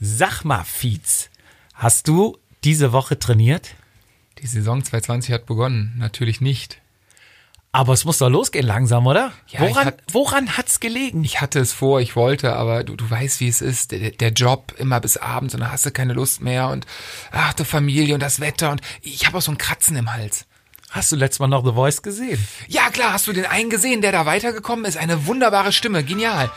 Sag mal, Fietz, hast du diese Woche trainiert? Die Saison 2020 hat begonnen. Natürlich nicht. Aber es muss doch losgehen langsam, oder? Ja, woran, hat- woran hat's gelegen? Ich hatte es vor, ich wollte, aber du, du weißt, wie es ist. Der, der Job immer bis abends und dann hast du keine Lust mehr und ach, die Familie und das Wetter und ich habe auch so ein Kratzen im Hals. Hast du letztes Mal noch The Voice gesehen? Ja klar, hast du den einen gesehen, der da weitergekommen ist? Eine wunderbare Stimme, genial.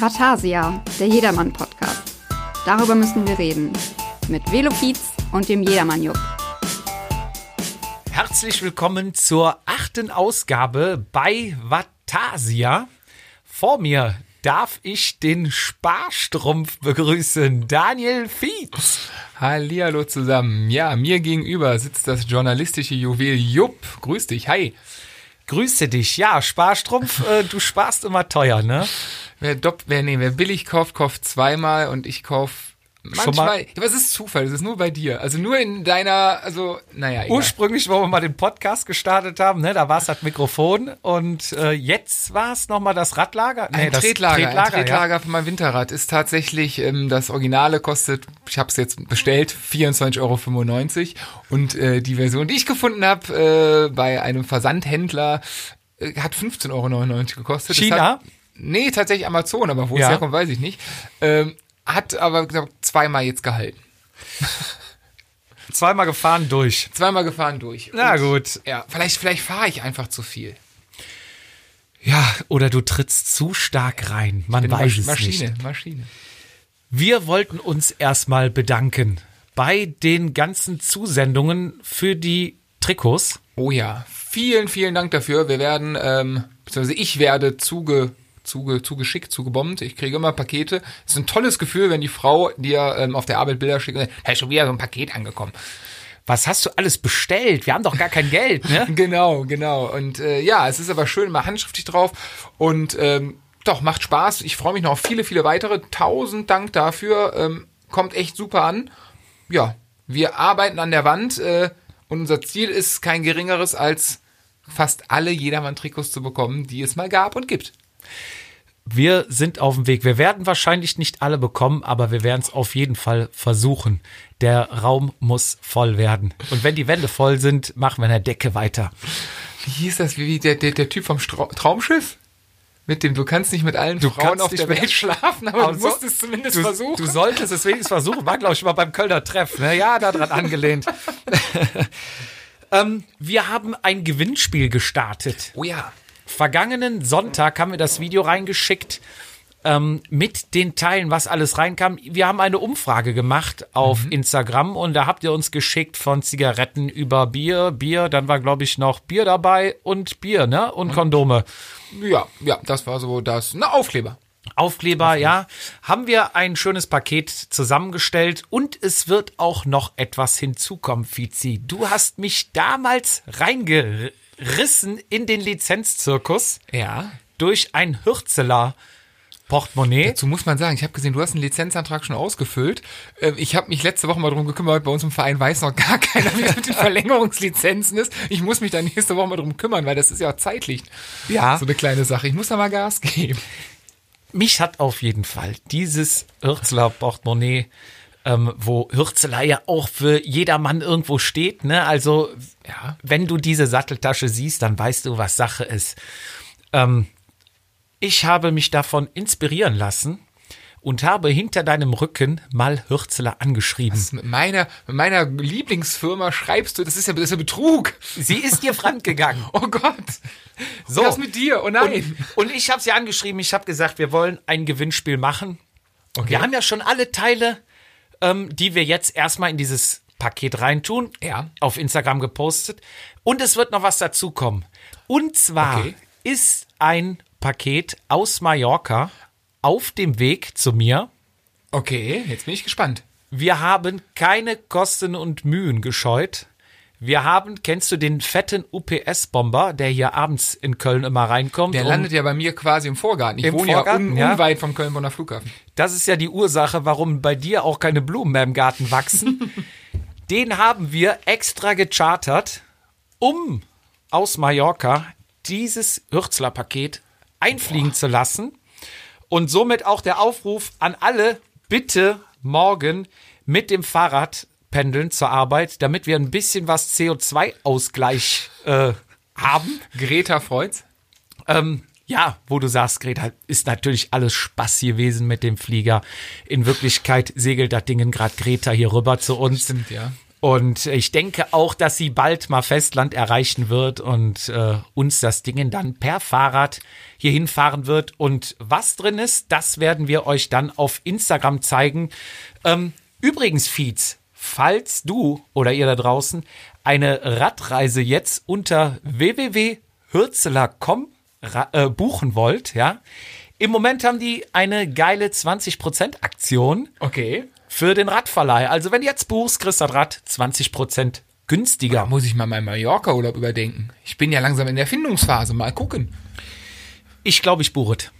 Vatasia, der Jedermann-Podcast. Darüber müssen wir reden. Mit Velofiz und dem Jedermann-Jupp. Herzlich willkommen zur achten Ausgabe bei Vatasia. Vor mir darf ich den Sparstrumpf begrüßen, Daniel Fietz. Hallihallo zusammen. Ja, mir gegenüber sitzt das journalistische Juwel Jupp. Grüß dich, hi. Grüße dich. Ja, Sparstrumpf, äh, du sparst immer teuer, ne? Wer, dopp, wer, nee, wer billig kauft, kauft zweimal und ich kauf Schon mal- manchmal. Ja, aber es ist Zufall, es ist nur bei dir. Also nur in deiner, also, naja, egal. Ursprünglich, wo wir mal den Podcast gestartet haben, ne, da war es das Mikrofon und äh, jetzt war es nochmal das Radlager. Ein das Tretlager, ein ja. Tretlager für mein Winterrad ist tatsächlich, ähm, das Originale kostet, ich habe es jetzt bestellt, 24,95 Euro. Und äh, die Version, die ich gefunden habe äh, bei einem Versandhändler, äh, hat 15,99 Euro gekostet. China? Nee, tatsächlich Amazon, aber wo es Ja. herkommt, weiß ich nicht. Ähm, hat aber glaub, zweimal jetzt gehalten. Zweimal gefahren durch. Zweimal gefahren durch. Na Und, gut. Ja, vielleicht, vielleicht fahre ich einfach zu viel. Ja, oder du trittst zu stark rein. Man Bin weiß Masch- es Maschine, nicht. Maschine. Wir wollten uns erstmal bedanken bei den ganzen Zusendungen für die Trikots. Oh ja, vielen, vielen Dank dafür. Wir werden, ähm, beziehungsweise ich werde zuge, zuge, zugeschickt, zugebombt. Ich kriege immer Pakete. Es ist ein tolles Gefühl, wenn die Frau dir ähm, auf der Arbeit Bilder schickt und sagt, ist schon wieder so ein Paket angekommen. Was hast du alles bestellt? Wir haben doch gar kein Geld, ne? Genau, genau. Und äh, ja, es ist aber schön, mal handschriftlich drauf. Und ähm, doch, macht Spaß. Ich freue mich noch auf viele, viele weitere. Tausend Dank dafür. Ähm, kommt echt super an. Ja, wir arbeiten an der Wand. Äh, und unser Ziel ist kein geringeres als fast alle Jedermann-Trikots zu bekommen, die es mal gab und gibt. Wir sind auf dem Weg. Wir werden wahrscheinlich nicht alle bekommen, aber wir werden es auf jeden Fall versuchen. Der Raum muss voll werden. Und wenn die Wände voll sind, machen wir in der Decke weiter. Wie hieß das? Wie der, der, der Typ vom Stra Traumschiff? Mit dem, du kannst nicht mit allen Du Frauen auf der Welt schlafen, aber Aber du so- musst es zumindest Du, versuchen. du solltest es wenigstens versuchen. War, glaube ich, mal beim Kölner Treff. Ne? Ja, daran angelehnt. ähm, wir haben ein Gewinnspiel gestartet. oh ja. Vergangenen Sonntag haben wir das Video reingeschickt ähm, mit den Teilen, was alles reinkam. Wir haben eine Umfrage gemacht auf Instagram und da habt ihr uns geschickt von Zigaretten über Bier, Bier, dann war glaube ich noch Bier dabei und Bier, ne? Und Kondome. Ja, ja, das war so das. Na, Aufkleber. Aufkleber, ja. Haben wir ein schönes Paket zusammengestellt und es wird auch noch etwas hinzukommen, Fizi. Du hast mich damals reingerissen in den Lizenzzirkus Ja. durch ein Hürzeler Portemonnaie. Dazu muss man sagen, ich habe gesehen, du hast einen Lizenzantrag schon ausgefüllt. Ähm, Ich habe mich letzte Woche mal drum gekümmert, bei uns im Verein weiß noch gar keiner, wie das mit den Verlängerungslizenzen ist. Ich muss mich da nächste Woche mal drum kümmern, weil das ist ja auch zeitlich Ja. so eine kleine Sache. Ich muss da mal Gas geben. Mich hat auf jeden Fall dieses Hürzeler Portemonnaie, ähm, wo Hürzeler ja auch für jedermann irgendwo steht, ne? Also, Ja. wenn du diese Satteltasche siehst, dann weißt du, was Sache ist. Ähm, ich habe mich davon inspirieren lassen und habe hinter deinem Rücken mal Hürzeler angeschrieben. Mit meiner, mit meiner Lieblingsfirma schreibst du, das ist ja, das ist ja Betrug. Sie ist dir fremdgegangen. Oh Gott. So. Was mit dir? Oh nein. Und, und ich habe sie angeschrieben, ich habe gesagt, wir wollen ein Gewinnspiel machen. Wir haben ja schon alle Teile, ähm, die wir jetzt erstmal in dieses Paket reintun, Ja. auf Instagram gepostet. Und es wird noch was dazukommen. Und zwar Okay. ist ein Paket aus Mallorca auf dem Weg zu mir. Okay, jetzt bin ich gespannt. Wir haben keine Kosten und Mühen gescheut. Wir haben, kennst du den fetten UPS-Bomber, der hier abends in Köln immer reinkommt? Der landet ja bei mir quasi im Vorgarten. Ich Im wohne Vorgarten, ja, un, unweit vom Köln-Bonner Flughafen. Das ist ja die Ursache, warum bei dir auch keine Blumen mehr im Garten wachsen. Den haben wir extra gechartert, um aus Mallorca dieses Hürzler-Paket einfliegen zu lassen. Und somit auch der Aufruf an alle, bitte morgen mit dem Fahrrad pendeln zur Arbeit, damit wir ein bisschen was CO2-Ausgleich äh, haben. Greta freut's. Ähm, ja, wo du sagst, Greta, ist natürlich alles Spaß gewesen mit dem Flieger. In Wirklichkeit segelt das Ding gerade Greta hier rüber zu uns. Stimmt, ja. Und ich denke auch, dass sie bald mal Festland erreichen wird und äh, uns das Ding dann per Fahrrad hier hinfahren wird. Und was drin ist, das werden wir euch dann auf Instagram zeigen. Ähm, übrigens, Feeds, falls du oder ihr da draußen eine Radreise jetzt unter www.hürzeler.com äh, buchen wollt, ja, im Moment haben die eine geile 20% Aktion Okay. für den Radverleih. Also wenn du jetzt buchst, kriegst du das Rad 20% günstiger. Da muss ich mal meinen Mallorca-Urlaub überdenken. Ich bin ja langsam in der Findungsphase. Mal gucken. Ich glaube, ich buche es.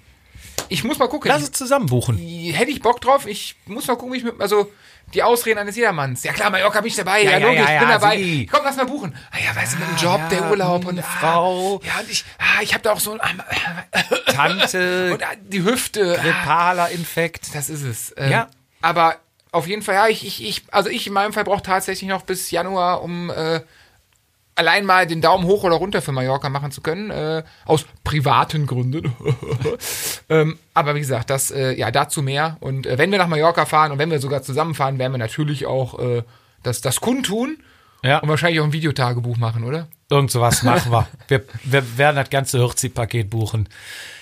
Ich muss mal gucken. Lass es zusammen buchen. Hätte ich Bock drauf. Ich muss mal gucken, wie ich mit, also, die Ausreden eines Jedermanns. Ja klar, Mallorca bin ich dabei. Ja, Ja, ja, logisch, ja, ich bin ja, dabei. sie. Komm, lass mal buchen. Ah ja, weißt du, mit dem Job, ja, der Urlaub und eine ah, Frau. Ja, und ich, ah, ich habe da auch so ein, Tante, und ah, die Hüfte. Ah, grippaler Infekt. das ist es. Ähm, Ja. Aber auf jeden Fall, ja, ich, ich, ich, also ich in meinem Fall brauche tatsächlich noch bis Januar, um äh, allein mal den Daumen hoch oder runter für Mallorca machen zu können, äh, aus privaten Gründen. ähm, aber wie gesagt, das, äh, ja, dazu mehr. Und äh, wenn wir nach Mallorca fahren und wenn wir sogar zusammenfahren, werden wir natürlich auch äh, das, das kundtun Ja, und wahrscheinlich auch ein Videotagebuch machen, oder? irgend sowas machen wir. wir. Wir werden das ganze Hürzi-Paket buchen.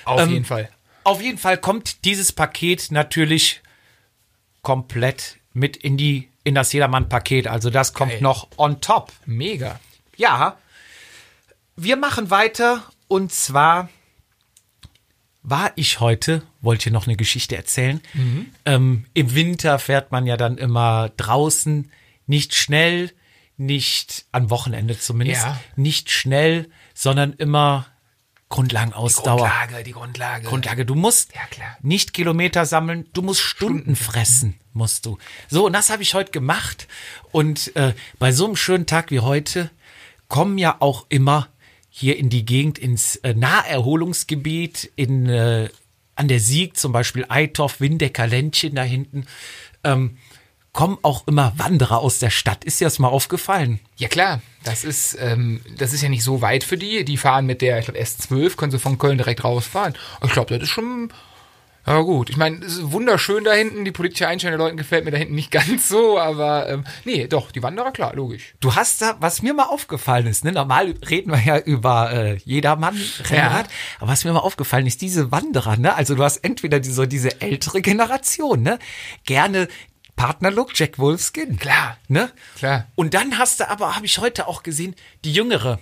Auf Ähm, jeden Fall. Auf jeden Fall kommt dieses Paket natürlich komplett mit in die in das Jedermann-Paket. Also das kommt Geil. noch on top. Mega. Ja, wir machen weiter und zwar war ich heute, wollte noch eine Geschichte erzählen. Ähm, Im Winter fährt man ja dann immer draußen, nicht schnell, nicht am Wochenende zumindest, Ja. nicht schnell, sondern immer Grundlagenausdauer. Grundlage, die Grundlage. Grundlage. Du musst Ja, nicht Kilometer sammeln, du musst Stunden fressen, musst du. So, und das habe ich heute gemacht. Und äh, bei so einem schönen Tag wie heute kommen ja auch immer hier in die Gegend, ins äh, Naherholungsgebiet, in, äh, an der Sieg, zum Beispiel Eitorf, Windecker, Ländchen da hinten, ähm, kommen auch immer Wanderer aus der Stadt. Ist dir das mal aufgefallen? Ja klar, das ist, ähm, das ist ja nicht so weit für die. Die fahren mit der, ich glaube S12, können sie von Köln direkt rausfahren. Ich glaube, das ist schon, ja gut. Ich meine, es ist wunderschön da hinten. Die politische Einstellung der Leuten gefällt mir da hinten nicht ganz so, aber ähm, nee, doch, die Wanderer, klar, logisch. Du hast da, was mir mal aufgefallen ist, ne, normal reden wir ja über äh, jedermann Rennrad, aber was mir mal aufgefallen ist, diese Wanderer, ne, also du hast entweder die, so diese ältere Generation, ne, gerne Partnerlook, Jack Wolfskin, Klar. ne, Klar. und dann hast du aber, habe ich heute auch gesehen, die jüngere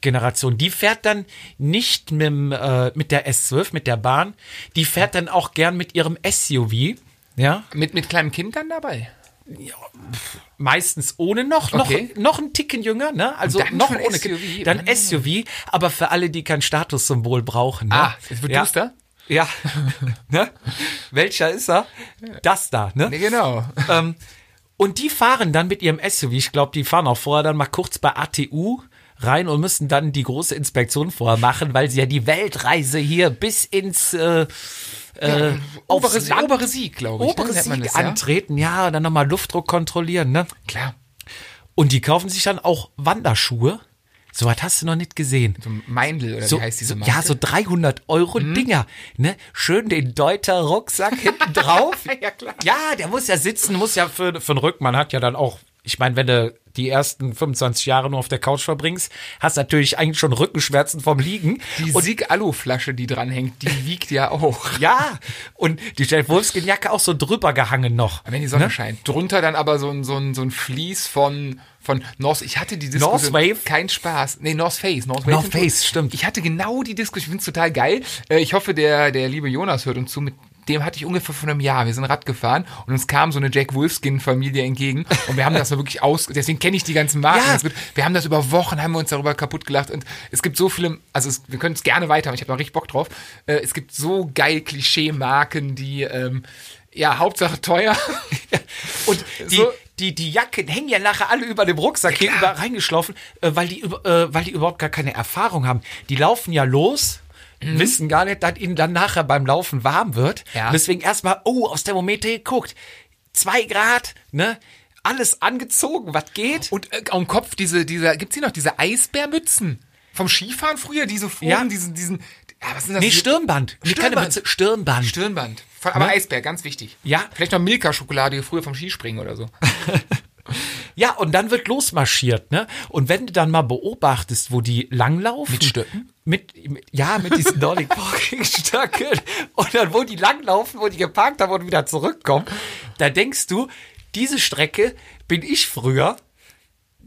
Generation, die fährt dann nicht mit, dem, äh, mit der S12, mit der Bahn, die fährt dann auch gern mit ihrem SUV, ja, Mit, mit kleinem Kind dann dabei? meistens ohne noch, Okay. noch, noch ein Ticken jünger, ne? Also noch ohne SUV. Kind. Dann SUV, aber für alle, die kein Statussymbol brauchen. Ne? Ah, es wird ja. duster? Ja. ne? Welcher ist er? Das da, ne? Nee, genau. ähm, und die fahren dann mit ihrem SUV, ich glaube, die fahren auch vorher dann mal kurz bei ATU rein und müssen dann die große Inspektion vorher machen, weil sie ja die Weltreise hier bis ins äh, äh, Obere, Land- obere Sieg, glaube ich. obere ne, man Sieg das, ja? antreten, ja, und dann nochmal Luftdruck kontrollieren, ne? Klar. Und die kaufen sich dann auch Wanderschuhe. So was hast du noch nicht gesehen. So ein Meindl, oder So, wie heißt diese so, Marke? ja, so 300 Euro Dinger, ne? Schön den Deuter Rucksack hinten drauf. Ja, klar. Ja, der muss ja sitzen, muss ja für, für den Rücken. Man hat ja dann auch, ich meine, wenn du die ersten 25 Jahre nur auf der Couch verbringst, hast natürlich eigentlich schon Rückenschmerzen vom Liegen. Die Sieg-Alu-Flasche, die dranhängt, die wiegt ja auch. ja, und die Jeff Wolfskin-Jacke auch so drüber gehangen noch. Wenn die Sonne Ne? scheint. Drunter dann aber so ein, so ein, so ein Vlies von, von North. Ich hatte die Diskussion. North Wave? Kein Spaß. Nee, North Face. North, North Face, stimmt. Ich hatte genau die Diskussion. Ich finde es total geil. Äh, Ich hoffe, der, der liebe Jonas hört uns zu. Mit dem hatte ich ungefähr vor einem Jahr. Wir sind Rad gefahren und uns kam so eine Jack Wolfskin-Familie entgegen. Und wir haben das mal wirklich aus. Deswegen kenne ich die ganzen Marken. Ja. gut. Wir haben das über Wochen, haben wir uns darüber kaputt gelacht. Und es gibt so viele, also es, wir können es gerne weiter, ich habe da richtig Bock drauf. Äh, Es gibt so geil Klischee-Marken, die, ähm, ja, Hauptsache teuer. Und die, So- die, die Jacken hängen ja nachher alle über dem Rucksack hier über reingeschlafen, äh, weil, die, äh, weil die überhaupt gar keine Erfahrung haben. Die laufen ja los, wissen gar nicht, dass ihnen dann nachher beim Laufen warm wird. Ja. Und deswegen erstmal, oh, aufs Thermometer geguckt. Zwei Grad, ne? Alles angezogen, was geht. Und äh, am Kopf diese, dieser, gibt's hier noch diese Eisbärmützen? Vom Skifahren früher, diese oben, Ja. diesen, diesen, ja, was sind das? Nee, Diese- Stirnband. Stirnband. Stirnband. Stirnband. Von, aber Ne? Eisbär, ganz wichtig. Ja. Vielleicht noch Milka-Schokolade früher vom Skispringen oder so. Ja, und dann wird losmarschiert, ne? Und wenn du dann mal beobachtest, wo die langlaufen. Mit Stöcken? Mit, ja, mit diesen Nordic Walking Stöcken. Und dann, wo die langlaufen, wo die geparkt haben und wieder zurückkommen, da denkst du, diese Strecke bin ich früher.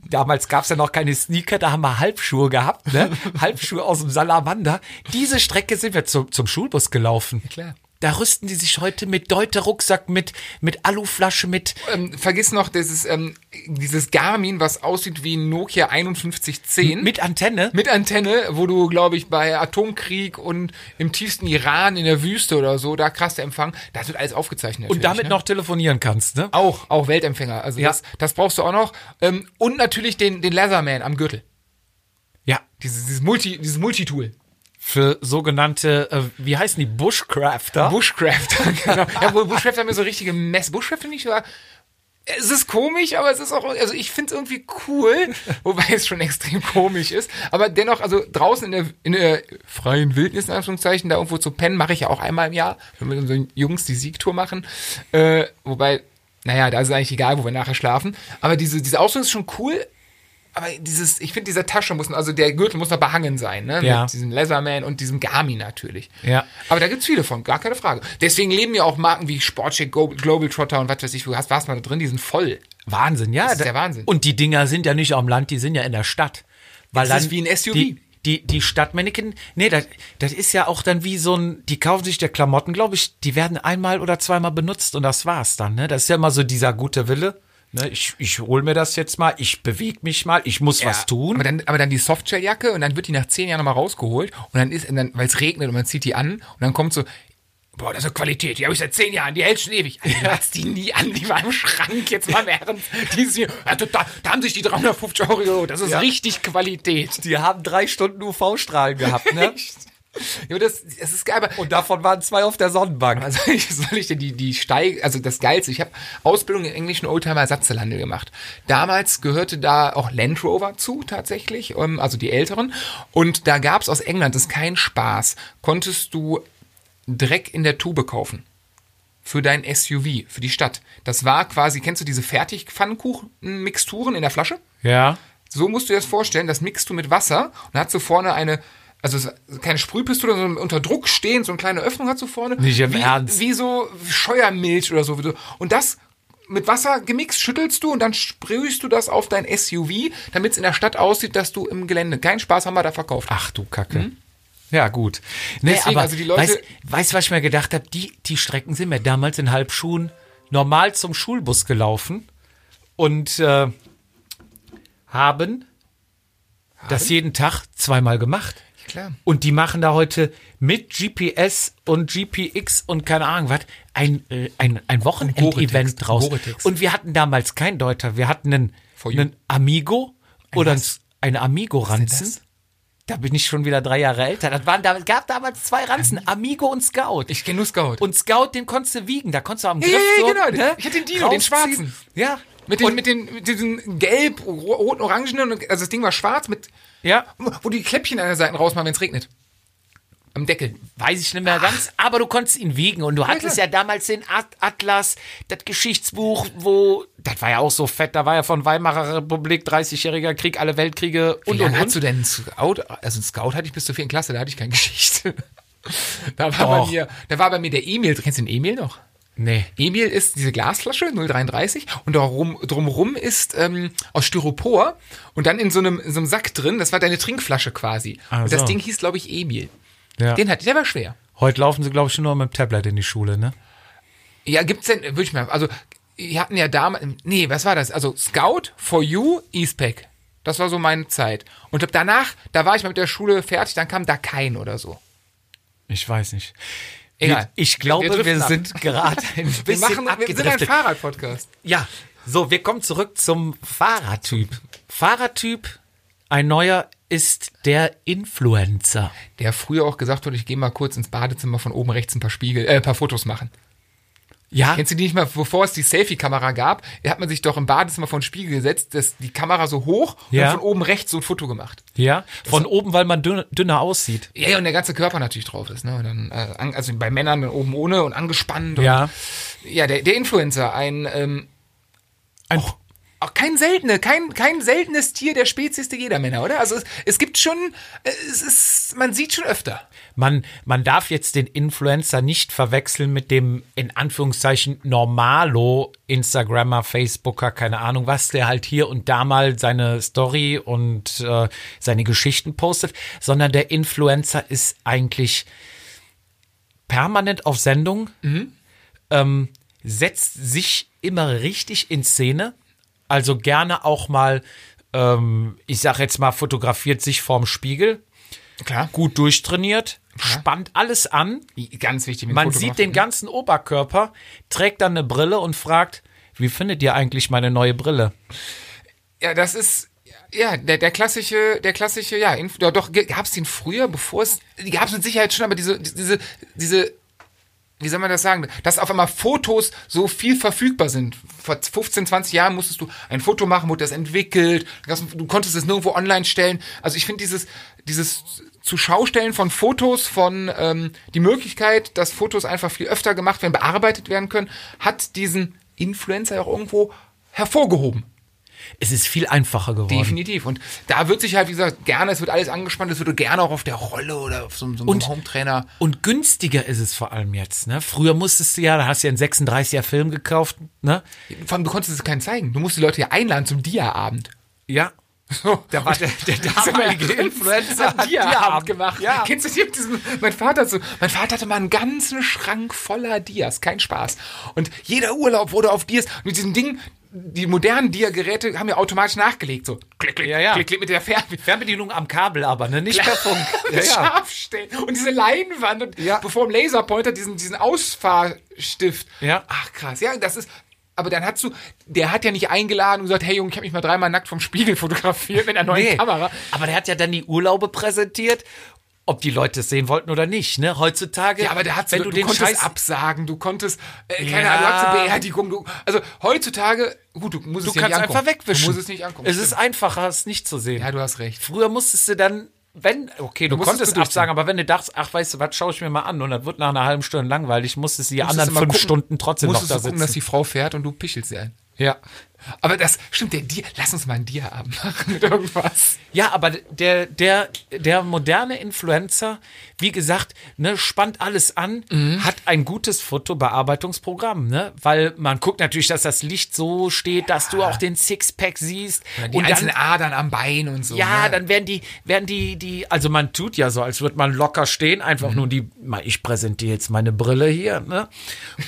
Damals gab's ja noch keine Sneaker, da haben wir Halbschuhe gehabt, ne? Halbschuhe aus dem Salamander. Diese Strecke sind wir zum, zum Schulbus gelaufen. klar. Da rüsten die sich heute mit Deuter-Rucksack, mit, mit Aluflasche, mit, Ähm, vergiss noch dieses, ähm, dieses Garmin, was aussieht wie ein Nokia 5110. mit Antenne. mit Antenne, wo du, glaube ich, bei Atomkrieg und im tiefsten Iran in der Wüste oder so, da krass der Empfang, das wird alles aufgezeichnet. Und damit ne? noch telefonieren kannst, ne? Auch, auch Weltempfänger. Also Ja. das, das brauchst du auch noch. Ähm, und natürlich den, den Leatherman am Gürtel. Ja. Dieses, dieses Multi, dieses Multitool. Für sogenannte, äh, wie heißen die, Bushcrafter? Bushcrafter, genau. Ja, wohl Bushcrafter haben ja so richtige Mess. Bushcrafter nicht war. Es ist komisch, aber es ist auch, also ich finde es irgendwie cool, wobei es schon extrem komisch ist. Aber dennoch, also draußen in der, in der freien Wildnis, in Anführungszeichen, da irgendwo zu pennen, mache ich ja auch einmal im Jahr, wenn wir mit unseren Jungs die Siegtour machen. Äh, wobei, naja, da ist es eigentlich egal, wo wir nachher schlafen. Aber diese, diese Ausrüstung ist schon cool. Aber dieses, ich finde, diese Tasche muss, also der Gürtel muss noch behangen sein, ne? Ja. Mit diesem Leatherman und diesem Garmin natürlich. Ja. Aber da gibt's viele von, gar keine Frage. Deswegen leben ja auch Marken wie Sportcheck, Go- Globetrotter und was weiß ich, du hast, warst mal da drin, die sind voll. Wahnsinn, ja. Das ist der Wahnsinn. Und die Dinger sind ja nicht am Land, die sind ja in der Stadt. Weil Das dann ist wie ein SUV. Die, die, die Stadtmannequin, nee, das, das ist ja auch dann wie so ein, die kaufen sich der Klamotten, glaube ich, die werden einmal oder zweimal benutzt und das war's dann, ne? Das ist ja immer so dieser gute Wille. Ne? Ich, ich hol mir das jetzt mal, ich bewege mich mal, ich muss was tun. Aber dann, aber dann die Softshell-Jacke und dann wird die nach zehn Jahren nochmal rausgeholt und dann ist, weil es regnet und man zieht die an und dann kommt so, boah, das ist eine Qualität, die habe ich seit zehn Jahren, die hält schon ewig. Also, du hast die nie an, die war im Schrank jetzt mal während. Ja, total, da haben sich die 350 Euro, das ist Ja. richtig Qualität. die haben drei Stunden UV-Strahlen gehabt, ne? Ja, das, das ist geil, aber Und davon waren zwei auf der Sonnenbank. Also ich soll ich denn die, die Steig, also das Geilste, ich habe Ausbildung im englischen Oldtimer Ersatzteilhandel gemacht. Damals gehörte da auch Land Rover zu, tatsächlich, ähm, also die älteren. Und da gab's aus England, das ist kein Spaß, konntest du Dreck in der Tube kaufen. Für dein SUV, für die Stadt. Das war quasi, kennst du diese Fertigpfannkuchen-Mixturen in der Flasche? Ja. So musst du dir das vorstellen, das mixt du mit Wasser und hast du vorne eine, also es ist keine Sprühpistole, sondern unter Druck stehend, so eine kleine Öffnung hast du vorne. Nicht im wie, Ernst. Wie so Scheuermilch oder so. so. Und das mit Wasser gemixt schüttelst du und dann sprühst du das auf dein SUV, damit es in der Stadt aussieht, dass du im Gelände. Keinen Spaß haben wir da verkauft. Ach du Kacke. Ja, gut. Nee, Deswegen, aber also die Leute- weißt, weißt, was ich mir gedacht habe? Die, die Strecken sind mir damals in Halbschuhen normal zum Schulbus gelaufen und äh, haben, das jeden Tag zweimal gemacht. Klar. Und die machen da heute mit GPS und GPX und keine Ahnung was ein, äh, ein, ein Wochenendevent draus. Gore-Tex. Und wir hatten damals kein Deuter. Wir hatten einen, einen Amigo oder was? eine Amigo-Ranzen. Da bin ich schon wieder drei Jahre älter. Das waren damals, gab damals zwei Ranzen, Amigo und Scout. Ich kenne nur Scout. und Scout, den konntest du wiegen. Da konntest du am Griff ja, ja, so, genau. ne, Ich hatte den Dino, den schwarzen. Ja. mit, den, und, mit, den, mit diesen gelb, ro- roten, orangenen, also das Ding war schwarz mit, ja. wo die Kläppchen an der Seite rausmachen, wenn es regnet. Am Deckel. Weiß ich nicht mehr ganz, aber du konntest ihn wiegen und du hattest klar. ja damals den At Atlas, das Geschichtsbuch, wo, das war ja auch so fett, da war ja von Weimarer Republik, 30-jähriger Krieg, alle Weltkriege Wie und lange und hast du denn einen Scout? Also einen Scout hatte ich bis zur vierten Klasse, da hatte ich keine Geschichte. Da war bei mir, da war bei mir der Emil, kennst du den Emil noch? Nee. Emil ist diese Glasflasche 033 und darum, drumrum ist ähm, aus Styropor und dann in so einem, in so einem Sack drin, das war deine Trinkflasche quasi. Ach und das. Ding hieß, glaube ich, Emil. Ja. Den hatte, der war schwer. Heute laufen sie, glaube ich, schon nur mit dem Tablet in die Schule, ne? Ja, gibt's denn, würde ich mal, also, wir hatten ja damals, nee, was war das? Also, Scout, For You, Eastpack. Das war so meine Zeit. Und danach, da war ich mal mit der Schule fertig, dann kam da kein oder so. Ich weiß nicht. Egal. Ich glaube, Wir wir, driften ab. sind gerade ein Wir bisschen machen, wir sind ein. Fahrradpodcast. Ja, so, wir kommen zurück zum Fahrradtyp. Fahrradtyp, ein neuer ist der Influencer? Der früher auch gesagt hat, ich gehe mal kurz ins Badezimmer von oben rechts ein paar Spiegel, äh, ein paar Fotos machen. Ja, Kennst du die nicht mal, bevor es die Selfie-Kamera gab, da hat man sich doch im Badezimmer vor den Spiegel gesetzt, das, die Kamera so hoch Ja. und von oben rechts so ein Foto gemacht. ja. Von oben, weil man dünn, dünner aussieht. Ja, ja, und der ganze Körper natürlich drauf ist. Ne? Und dann, äh, also bei Männern dann oben ohne und angespannt. Und, Ja. Ja, der, der Influencer, ein, ähm, Ein, auch kein seltene, kein, kein seltenes Tier der Spezies der Jedermänner, oder? Also es, es gibt schon, äh, es ist, man sieht schon öfter. man, man darf jetzt den Influencer nicht verwechseln mit dem, in Anführungszeichen, Normalo Instagrammer, Facebooker, keine Ahnung was, der halt hier und da mal seine Story und äh, seine Geschichten postet, sondern der Influencer ist eigentlich permanent auf Sendung, ähm, setzt sich immer richtig in Szene, also gerne auch mal, ähm, ich sag jetzt mal, fotografiert sich vorm Spiegel, Klar. gut durchtrainiert, spannt alles an. Ganz wichtig. mit Man sieht den ganzen Oberkörper, trägt dann eine Brille und fragt, wie findet ihr eigentlich meine neue Brille? Ja, das ist ja der, der klassische, der klassische, ja, Inf ja doch, gab es den früher, bevor es, die gab es mit Sicherheit schon, aber diese, diese, diese, wie soll man das sagen, dass auf einmal Fotos so viel verfügbar sind. Vor 15, 20 Jahren musstest du ein Foto machen, wurde das entwickelt, du konntest es nirgendwo online stellen. Also ich finde dieses, dieses Zuschaustellen von Fotos, von ähm, die Möglichkeit, dass Fotos einfach viel öfter gemacht werden, bearbeitet werden können, hat diesen Influencer auch irgendwo hervorgehoben. Es ist viel einfacher geworden. Definitiv. Und da wird sich halt, wie gesagt, gerne, es wird alles angespannt, es wird gerne auch auf der Rolle oder auf so, so einem Und- Hometrainer. Und günstiger ist es vor allem jetzt. Ne? Früher musstest du ja, da hast du ja einen 36er Film gekauft. Ne? Vor allem, du konntest es keinen zeigen. Du musst die Leute ja einladen zum Dia-Abend. Ja. So. Da war der, der damalige Influencer hat Dia-Abend gemacht. Ja. Kennst du die mit diesem, mein Vater so, mein Vater hatte mal einen ganzen Schrank voller Dias, kein Spaß. Und jeder Urlaub wurde auf Dias, mit diesem Ding, die modernen Dia-Geräte haben ja automatisch nachgelegt, so, klick, klick, Ja, ja. klick, klick mit der Fern Fernbedienung am Kabel aber, ne? nicht per Funk. ja, scharf stellen. Und diese Leinwand und Ja. bevor im Laserpointer diesen, diesen Ausfahrstift. Ja. Ach krass, ja, das ist. Aber dann hast du, der hat ja nicht eingeladen und gesagt, hey Junge, ich habe mich mal dreimal nackt vom Spiegel fotografiert mit einer neuen Nee. Kamera. Aber der hat ja dann die Urlaube präsentiert, ob die Leute es sehen wollten oder nicht. Ne? Heutzutage, Ja, aber der hat wenn du, du, den konntest Scheiß absagen, du konntest, äh, keine Ja. Ahnung, du hattest eine Beerdigung. Du, also heutzutage, gut, du musst Du es kannst nicht einfach wegwischen. Du musst es nicht angucken. Es ist stimmt. einfacher, es nicht zu sehen. ja, du hast recht. Früher musstest du dann, wenn, okay, du, musstest konntest du absagen, aber wenn du dachtest, ach, weißt du was, schaue ich mir mal an und dann wird nach einer halben Stunde langweilig, musstest du die Musstest anderen du fünf gucken- Stunden trotzdem noch da du gucken, dass sitzen. die Frau fährt und du pichelst sie ein. Ja. Aber das stimmt, der Dia, lass uns mal einen Dia-Abend machen mit irgendwas. Ja, aber der, der, der moderne Influencer, wie gesagt, ne, spannt alles an, Mhm. hat ein gutes Fotobearbeitungsprogramm, ne? Weil man guckt natürlich, dass das Licht so steht, dass du auch den Sixpack siehst. Die und einzelnen dann, Adern am Bein und so. ja, ne? dann werden die, werden die, die, also man tut ja so, als würde man locker stehen, einfach nur die, ich präsentiere jetzt meine Brille hier, ne?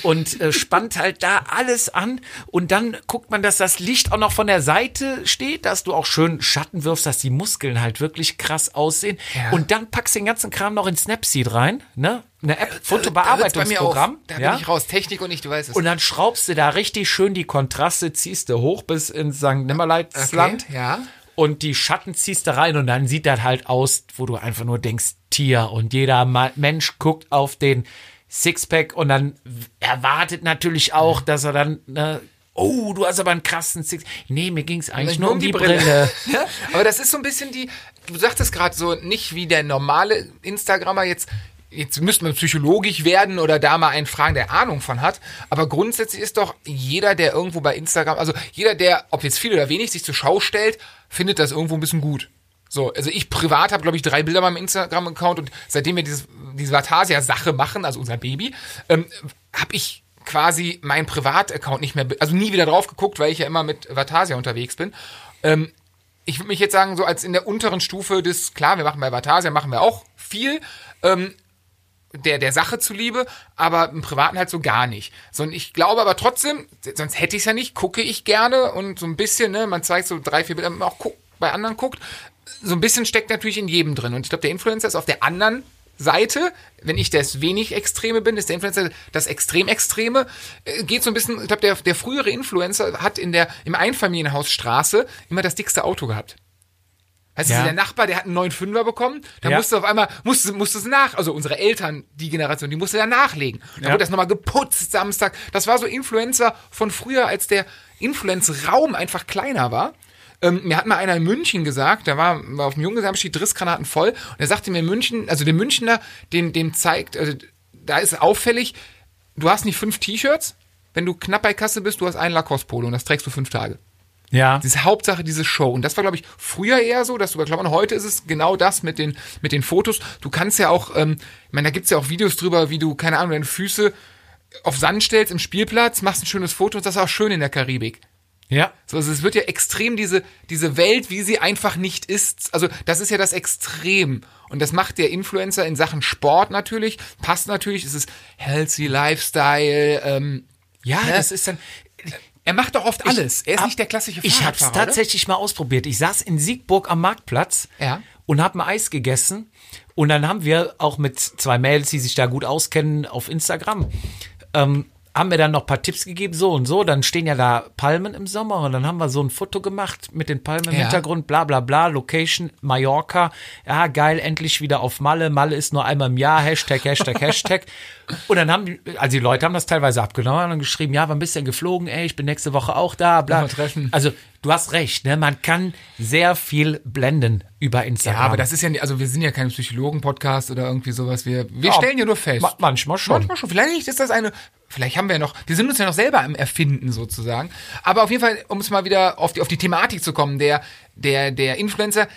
Und äh, spannt halt da alles an und dann guckt man, dass das Licht auch noch von der Seite steht, dass du auch schön Schatten wirfst, dass die Muskeln halt wirklich krass aussehen. Ja. Und dann packst du den ganzen Kram noch in Snapseed rein, ne? Eine App, Da wird's Fotobearbeitungsprogramm. Da ja? bin ich raus. Technik und ich, du weißt es. Und dann schraubst du da richtig schön die Kontraste, ziehst du hoch bis ins St. Nimmerleitsland. Okay, ja. Und die Schatten ziehst du rein und dann sieht das halt aus, wo du einfach nur denkst, Tier. Und jeder Ma Mensch guckt auf den Sixpack und dann erwartet natürlich auch, dass er dann, ne, oh, du hast aber einen krassen Six. Nee, mir ging es eigentlich nur um die Brille. ja, aber das ist so ein bisschen die, du sagtest gerade so, nicht wie der normale Instagrammer jetzt, jetzt müsste man psychologisch werden oder da mal einen fragen, der Ahnung von hat. Aber grundsätzlich ist doch jeder, der irgendwo bei Instagram, also jeder, der, ob jetzt viel oder wenig, sich zur Schau stellt, findet das irgendwo ein bisschen gut. So, also ich privat habe, glaube ich, drei Bilder in meinem Instagram-Account und seitdem wir dieses, diese Vatasia-Sache machen, also unser Baby, ähm, habe ich quasi meinen Privat-Account nicht mehr, also nie wieder drauf geguckt, weil ich ja immer mit Vatasia unterwegs bin. Ähm, ich würde mich jetzt sagen, so als in der unteren Stufe des, klar, wir machen bei Vatasia, machen wir auch viel, ähm, der, der Sache zuliebe, aber im Privaten halt so gar nicht. So, und ich glaube aber trotzdem, sonst hätte ich es ja nicht, gucke ich gerne und so ein bisschen, ne, man zeigt so drei, vier Bilder, man auch bei anderen guckt, so ein bisschen steckt natürlich in jedem drin. Und ich glaube, der Influencer ist auf der anderen Seite, wenn ich das wenig Extreme bin, ist der Influencer das Extrem-Extreme. Äh, Geht so ein bisschen, ich glaube, der, der frühere Influencer hat in der, im Einfamilienhaus Straße immer das dickste Auto gehabt. Weißt Ja. du, der Nachbar, der hat einen neuen Fünfer bekommen, da Ja. musste auf einmal, musste, musste es nach, also unsere Eltern, die Generation, die musste da nachlegen. Da Ja. wurde das nochmal geputzt Samstag. Das war so Influencer von früher, als der Influence-Raum einfach kleiner war. Ähm, mir hat mal einer in München gesagt, der war, war auf dem Junggesellenabschied Drissgranaten voll und er sagte mir München, also der Münchner, dem, dem zeigt, also da ist auffällig, du hast nicht fünf T-Shirts, wenn du knapp bei Kasse bist, du hast einen Lacoste-Polo und das trägst du fünf Tage. Ja. Das ist Hauptsache diese Show. Und das war, glaube ich, früher eher so, dass du Klammern, heute ist es genau das mit den, mit den Fotos. Du kannst ja auch, ähm, ich meine, da gibt's ja auch Videos drüber, wie du, keine Ahnung, deine Füße auf Sand stellst im Spielplatz, machst ein schönes Foto und das ist auch schön in der Karibik. Ja. So, also es wird ja extrem diese, diese Welt, wie sie einfach nicht ist. Also, das ist ja das Extrem. Und das macht der Influencer in Sachen Sport natürlich, passt natürlich, es ist healthy Lifestyle, ähm, Ja, Ne? das ist dann. er macht doch oft alles. Er ist hab- nicht der klassische Ich habe es Fahrradfahrer, oder? tatsächlich mal ausprobiert. Ich saß in Siegburg am Marktplatz Ja. und habe ein Eis gegessen. Und dann haben wir auch mit zwei Mädels, die sich da gut auskennen, auf Instagram, ähm, haben mir dann noch ein paar Tipps gegeben, so und so. Dann stehen ja da Palmen im Sommer und dann haben wir so ein Foto gemacht mit den Palmen im Ja. Hintergrund, bla bla bla, Location, Mallorca. Ja, geil, endlich wieder auf Malle. Malle ist nur einmal im Jahr, Hashtag, Hashtag, Hashtag. Und dann haben also die Leute haben das teilweise abgenommen und geschrieben, ja, wann bist du denn geflogen? Ey, ich bin nächste Woche auch da, bla. Treffen. Also, du hast recht, ne? Man kann sehr viel blenden über Ja, Instagram. aber das ist ja nicht, also wir sind ja kein Psychologen-Podcast oder irgendwie sowas. Wir, wir Ja, stellen ja nur fest. ma- manchmal schon. Manchmal schon. Vielleicht ist das eine, vielleicht haben wir ja noch, wir sind uns ja noch selber am Erfinden sozusagen. Aber auf jeden Fall, um es mal wieder auf die, auf die Thematik zu kommen, der, der, der Influencer,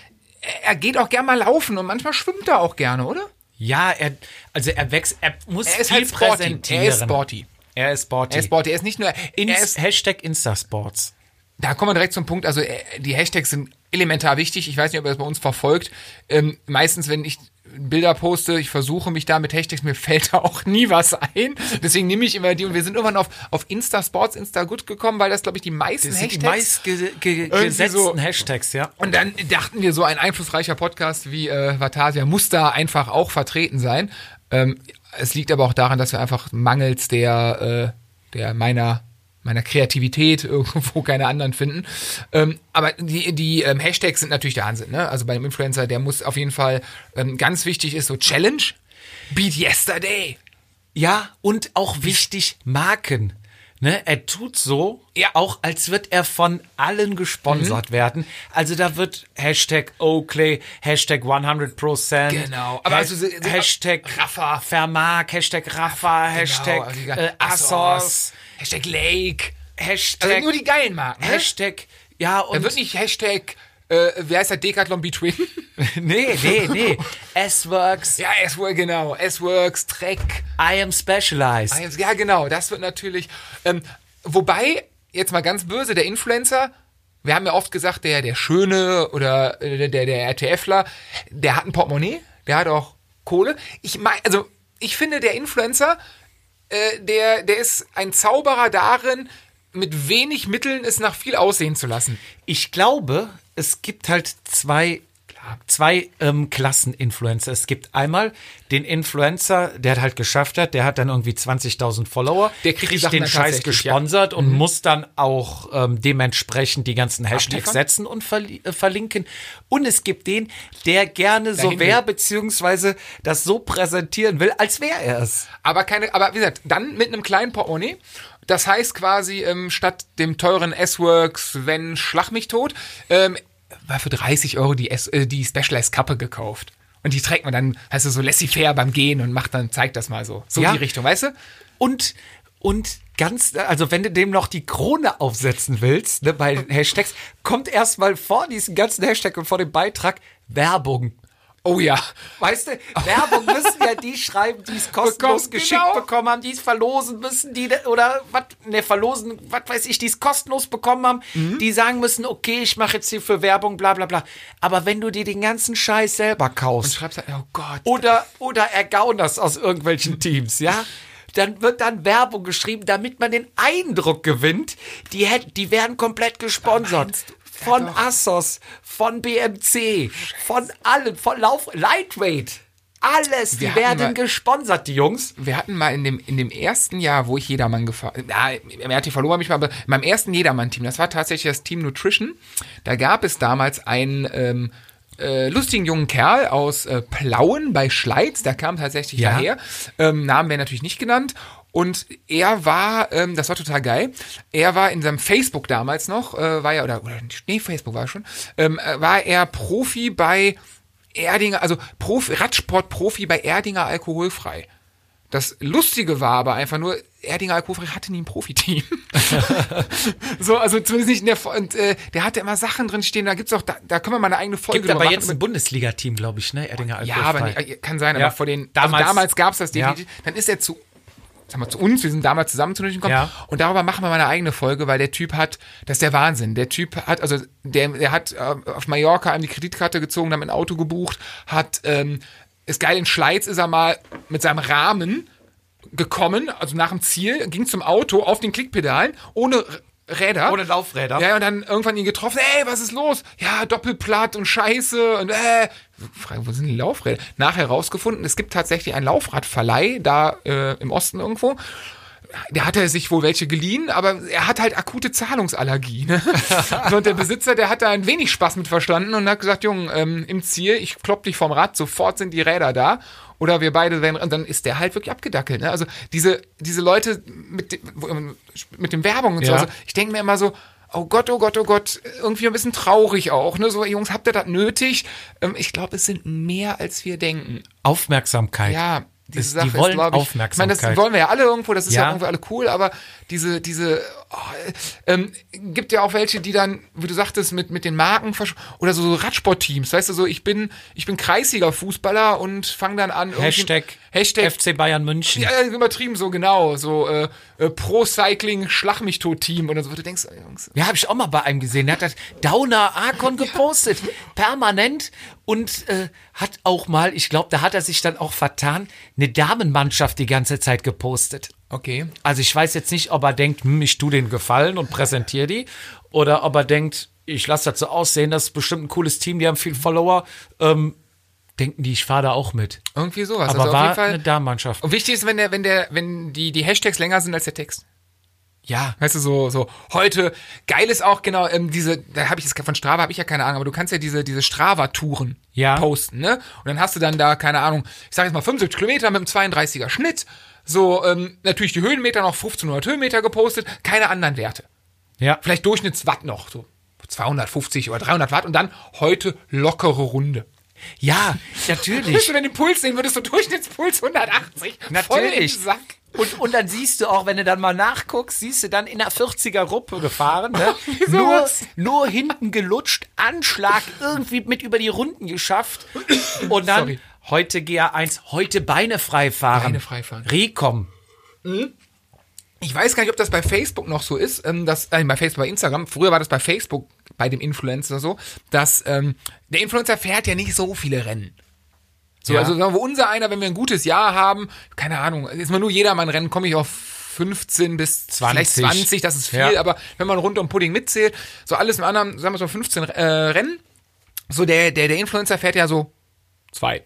er, geht auch gerne mal laufen und manchmal schwimmt er auch gerne, oder? Ja, er, also er wächst, er muss Er ist viel halt sporty. präsentieren. Er ist sporty. Er ist sporty. Er ist sporty. Er ist nicht nur, Ins, er ist, Hashtag Instasports. Da kommen wir direkt zum Punkt. Also äh, die Hashtags sind elementar wichtig. Ich weiß nicht, ob ihr das bei uns verfolgt. Ähm, meistens, wenn ich Bilder poste, ich versuche mich da mit Hashtags, mir fällt da auch nie was ein. Deswegen nehme ich immer die und wir sind irgendwann auf, auf Insta Sports, Insta gut gekommen, weil das, glaube ich, die meisten Das sind die Hashtags meist ge ge gesetzten so- Hashtags, ja. und dann dachten wir, so ein einflussreicher Podcast wie äh, Vatasia muss da einfach auch vertreten sein. Ähm, es liegt aber auch daran, dass wir einfach mangels der, äh, der meiner meiner Kreativität irgendwo keine anderen finden. Ähm, aber die, die ähm, Hashtags sind natürlich der Wahnsinn. Ne? Also beim Influencer, der muss auf jeden Fall, ähm, ganz wichtig ist so Challenge, Beat Yesterday. Ja, und auch wichtig, Marken. Ne, er tut so, Ja. auch als wird er von allen gesponsert werden. Also da wird Hashtag Oakley, Hashtag 100%. Genau, aber Ha- also so- so- Hashtag Rafa. Vermark, Hashtag Rafa, Hashtag also die- äh, Assos, Hashtag Lake. Hashtag, Also nur die geilen Marken. Ne? Hashtag, ja und, Da wird nicht Hashtag, äh, wer heißt der Decathlon Between? nee, nee, nee, S-Works, ja, S-Works, genau. S-Works, Trek. I am specialized. Ja, genau. Das wird natürlich. Ähm, wobei, jetzt mal ganz böse, der Influencer, wir haben ja oft gesagt, der, der Schöne oder äh, der, der RTFler, der hat ein Portemonnaie, der hat auch Kohle. Ich meine, also, ich finde, der Influencer, äh, der, der ist ein Zauberer darin, mit wenig Mitteln es nach viel aussehen zu lassen. Ich glaube, es gibt halt zwei, zwei ähm, Klassen-Influencer. Es gibt einmal den Influencer, der halt geschafft hat, der hat dann irgendwie 20.000 Follower, Der kriegt Sachen den Scheiß gesponsert und muss dann auch ähm, dementsprechend die ganzen Hashtags setzen und verli äh, verlinken. Und es gibt den, der gerne so Dahin will. wäre, beziehungsweise das so präsentieren will, als wäre er es. Aber keine, aber wie gesagt, dann mit einem kleinen Portemonnaie. Das heißt quasi, ähm, statt dem teuren S-Works, wenn Schlag mich tot, ähm, war für 30 Euro die, S äh, die Specialized Kappe gekauft. Und die trägt man dann, heißt du, so laissez-faire beim Gehen und macht dann, zeigt das mal so. So Ja. die Richtung, weißt du? Und, und ganz, also wenn du dem noch die Krone aufsetzen willst, ne, bei den Hashtags, kommt erstmal vor diesen ganzen Hashtag und vor dem Beitrag Werbung. Oh ja. Weißt du, Werbung müssen ja die schreiben, die es kostenlos Bekommen, geschickt genau. bekommen haben, die es verlosen müssen, die, oder was, ne, verlosen, was weiß ich, die es kostenlos bekommen haben, Mhm. die sagen müssen, okay, ich mache jetzt hier für Werbung, bla bla bla. Aber wenn du dir den ganzen Scheiß selber kaufst, Schreibst dann, oh Gott. oder, oder ergauen das aus irgendwelchen Teams, ja? Dann wird dann Werbung geschrieben, damit man den Eindruck gewinnt, die, hätt, die werden komplett gesponsert. Von Ja. Assos, von BMC, von allen, von Lauf, Lightweight. Alles, Wir die werden mal- gesponsert, die Jungs. Wir hatten mal in dem, in dem ersten Jahr, wo ich Jedermann gefahren, ja, im RTV Lohr habe ich mal, aber in meinem ersten Jedermann-Team, das war tatsächlich das Team Nutrition, da gab es damals einen ähm, äh, lustigen jungen Kerl aus äh, Plauen bei Schleiz, der kam tatsächlich Ja. daher. Ähm, Namen werden natürlich nicht genannt. Und er war, ähm, das war total geil, er war in seinem Facebook damals noch, äh, war ja, oder, oder nee, Facebook war er schon, ähm, äh, war er Profi bei Erdinger, also Profi, Radsport-Profi bei Erdinger Alkoholfrei. Das Lustige war aber einfach nur, Erdinger Alkoholfrei hatte nie ein Profiteam. so, also zumindest nicht in der, und, äh, der hatte immer Sachen drin stehen, da gibt's auch, da, da können wir mal eine eigene Folge Gibt aber drüber jetzt ein machen. Bundesliga-Team, glaube ich, ne? Erdinger Ja, aber Alkoholfrei. nicht, kann sein, Ja. aber vor den, Damals- damals, also damals gab's das Ja. definitiv. Dann ist er zu, sag mal, zu uns, wir sind damals zusammen zu Nötig gekommen. Ja. Und darüber machen wir mal eine eigene Folge, weil der Typ hat, das ist der Wahnsinn. Der Typ hat, also, der, der hat äh, auf Mallorca einem die Kreditkarte gezogen, dann ein Auto gebucht, hat, ähm, ist geil, in Schleiz ist er mal mit seinem Rahmen gekommen, also nach dem Ziel, ging zum Auto auf den Klickpedalen, ohne Räder. Ohne Laufräder. Ja, und dann irgendwann ihn getroffen, ey, was ist los? Ja, Doppelplatt und Scheiße und äh. Frage, wo sind die Laufräder? Nachher rausgefunden, es gibt tatsächlich einen Laufradverleih da äh, im Osten irgendwo. Der hatte sich wohl welche geliehen, aber er hat halt akute Zahlungsallergie. Ne? und der Besitzer, der hat da ein wenig Spaß mit verstanden und hat gesagt, Junge, ähm, im Ziel, ich klopp dich vom Rad, sofort sind die Räder da. Oder wir beide werden, und dann ist der halt wirklich abgedackelt. Ne? Also diese, diese Leute mit, dem- mit dem Werbung und Ja. so, also ich denke mir immer so, oh Gott, oh Gott, oh Gott, irgendwie ein bisschen traurig auch. Ne? So, Jungs, habt ihr das nötig? Ähm, ich glaube, es sind mehr, als wir denken. Aufmerksamkeit. Ja, diese Es- Sache die wollen ist, glaube ich, Aufmerksamkeit. Ich meine, das wollen wir ja alle irgendwo, das ist ja, Ja. irgendwie alle cool, aber diese, diese, oh, ähm, gibt ja auch welche, die dann, wie du sagtest, mit, mit den Marken oder so, so Radsportteams, weißt du, so, ich bin, ich bin Kreisliga-Fußballer und fange dann an, irgendwie- Hashtag, Hashtag FC Bayern München. ja, übertrieben so genau, so äh, äh, Pro Cycling Schlag mich tot Team oder so, du denkst, äh, Jungs, Ja, habe ich auch mal bei einem gesehen. Der hat das Downer Arcon gepostet. Permanent. Und äh, hat auch mal, ich glaube, da hat er sich dann auch vertan, eine Damenmannschaft die ganze Zeit gepostet. okay. Also ich weiß jetzt nicht, ob er denkt, hm, ich tu den Gefallen und präsentiere die. Oder ob er denkt, ich lasse das so aussehen, das ist bestimmt ein cooles Team, die haben viel Follower. Ähm, denken die, ich fahre da auch mit. Irgendwie sowas. Aber also auf war jeden Fall. eine Damenmannschaft. Und wichtig ist, wenn der, wenn der, wenn die, die Hashtags länger sind als der Text. Ja. Weißt du, so, so, heute, geil ist auch, genau, ähm, diese, da habe ich jetzt von Strava, habe ich ja keine Ahnung, aber du kannst ja diese, diese Strava-Touren Ja. posten, ne? Und dann hast du dann da, keine Ahnung, ich sag jetzt mal 75 Kilometer mit einem 32er Schnitt, so, ähm, natürlich die Höhenmeter noch 1500 Höhenmeter gepostet, keine anderen Werte. Ja. Vielleicht Durchschnittswatt noch, so 250 oder 300 Watt und dann heute lockere Runde. Ja, Wenn natürlich. du denn den Puls sehen würdest, so Durchschnittspuls 180. Voll Natürlich. im Sack. Und, und dann siehst du auch, wenn du dann mal nachguckst, siehst du dann in der 40er Ruppe gefahren, ne? Nur, nur hinten gelutscht, Anschlag irgendwie mit über die Runden geschafft. Und dann Sorry. heute GA1, heute Beine frei fahren. Beine frei fahren. Recom. Ich weiß gar nicht, ob das bei Facebook noch so ist, ähm, dass, äh, bei Facebook, bei Instagram, früher war das bei Facebook, bei dem Influencer so, dass ähm, der Influencer fährt ja nicht so viele Rennen. So, Ja. also sagen wir, unser einer, wenn wir ein gutes Jahr haben, keine Ahnung, ist mal nur Jedermann-Rennen, komme ich auf 15 bis 20. vielleicht 20, das ist viel, Ja. aber wenn man rund um Pudding mitzählt, so alles im anderen, sagen wir so 15 äh, Rennen, so der, der, der Influencer fährt ja so zwei,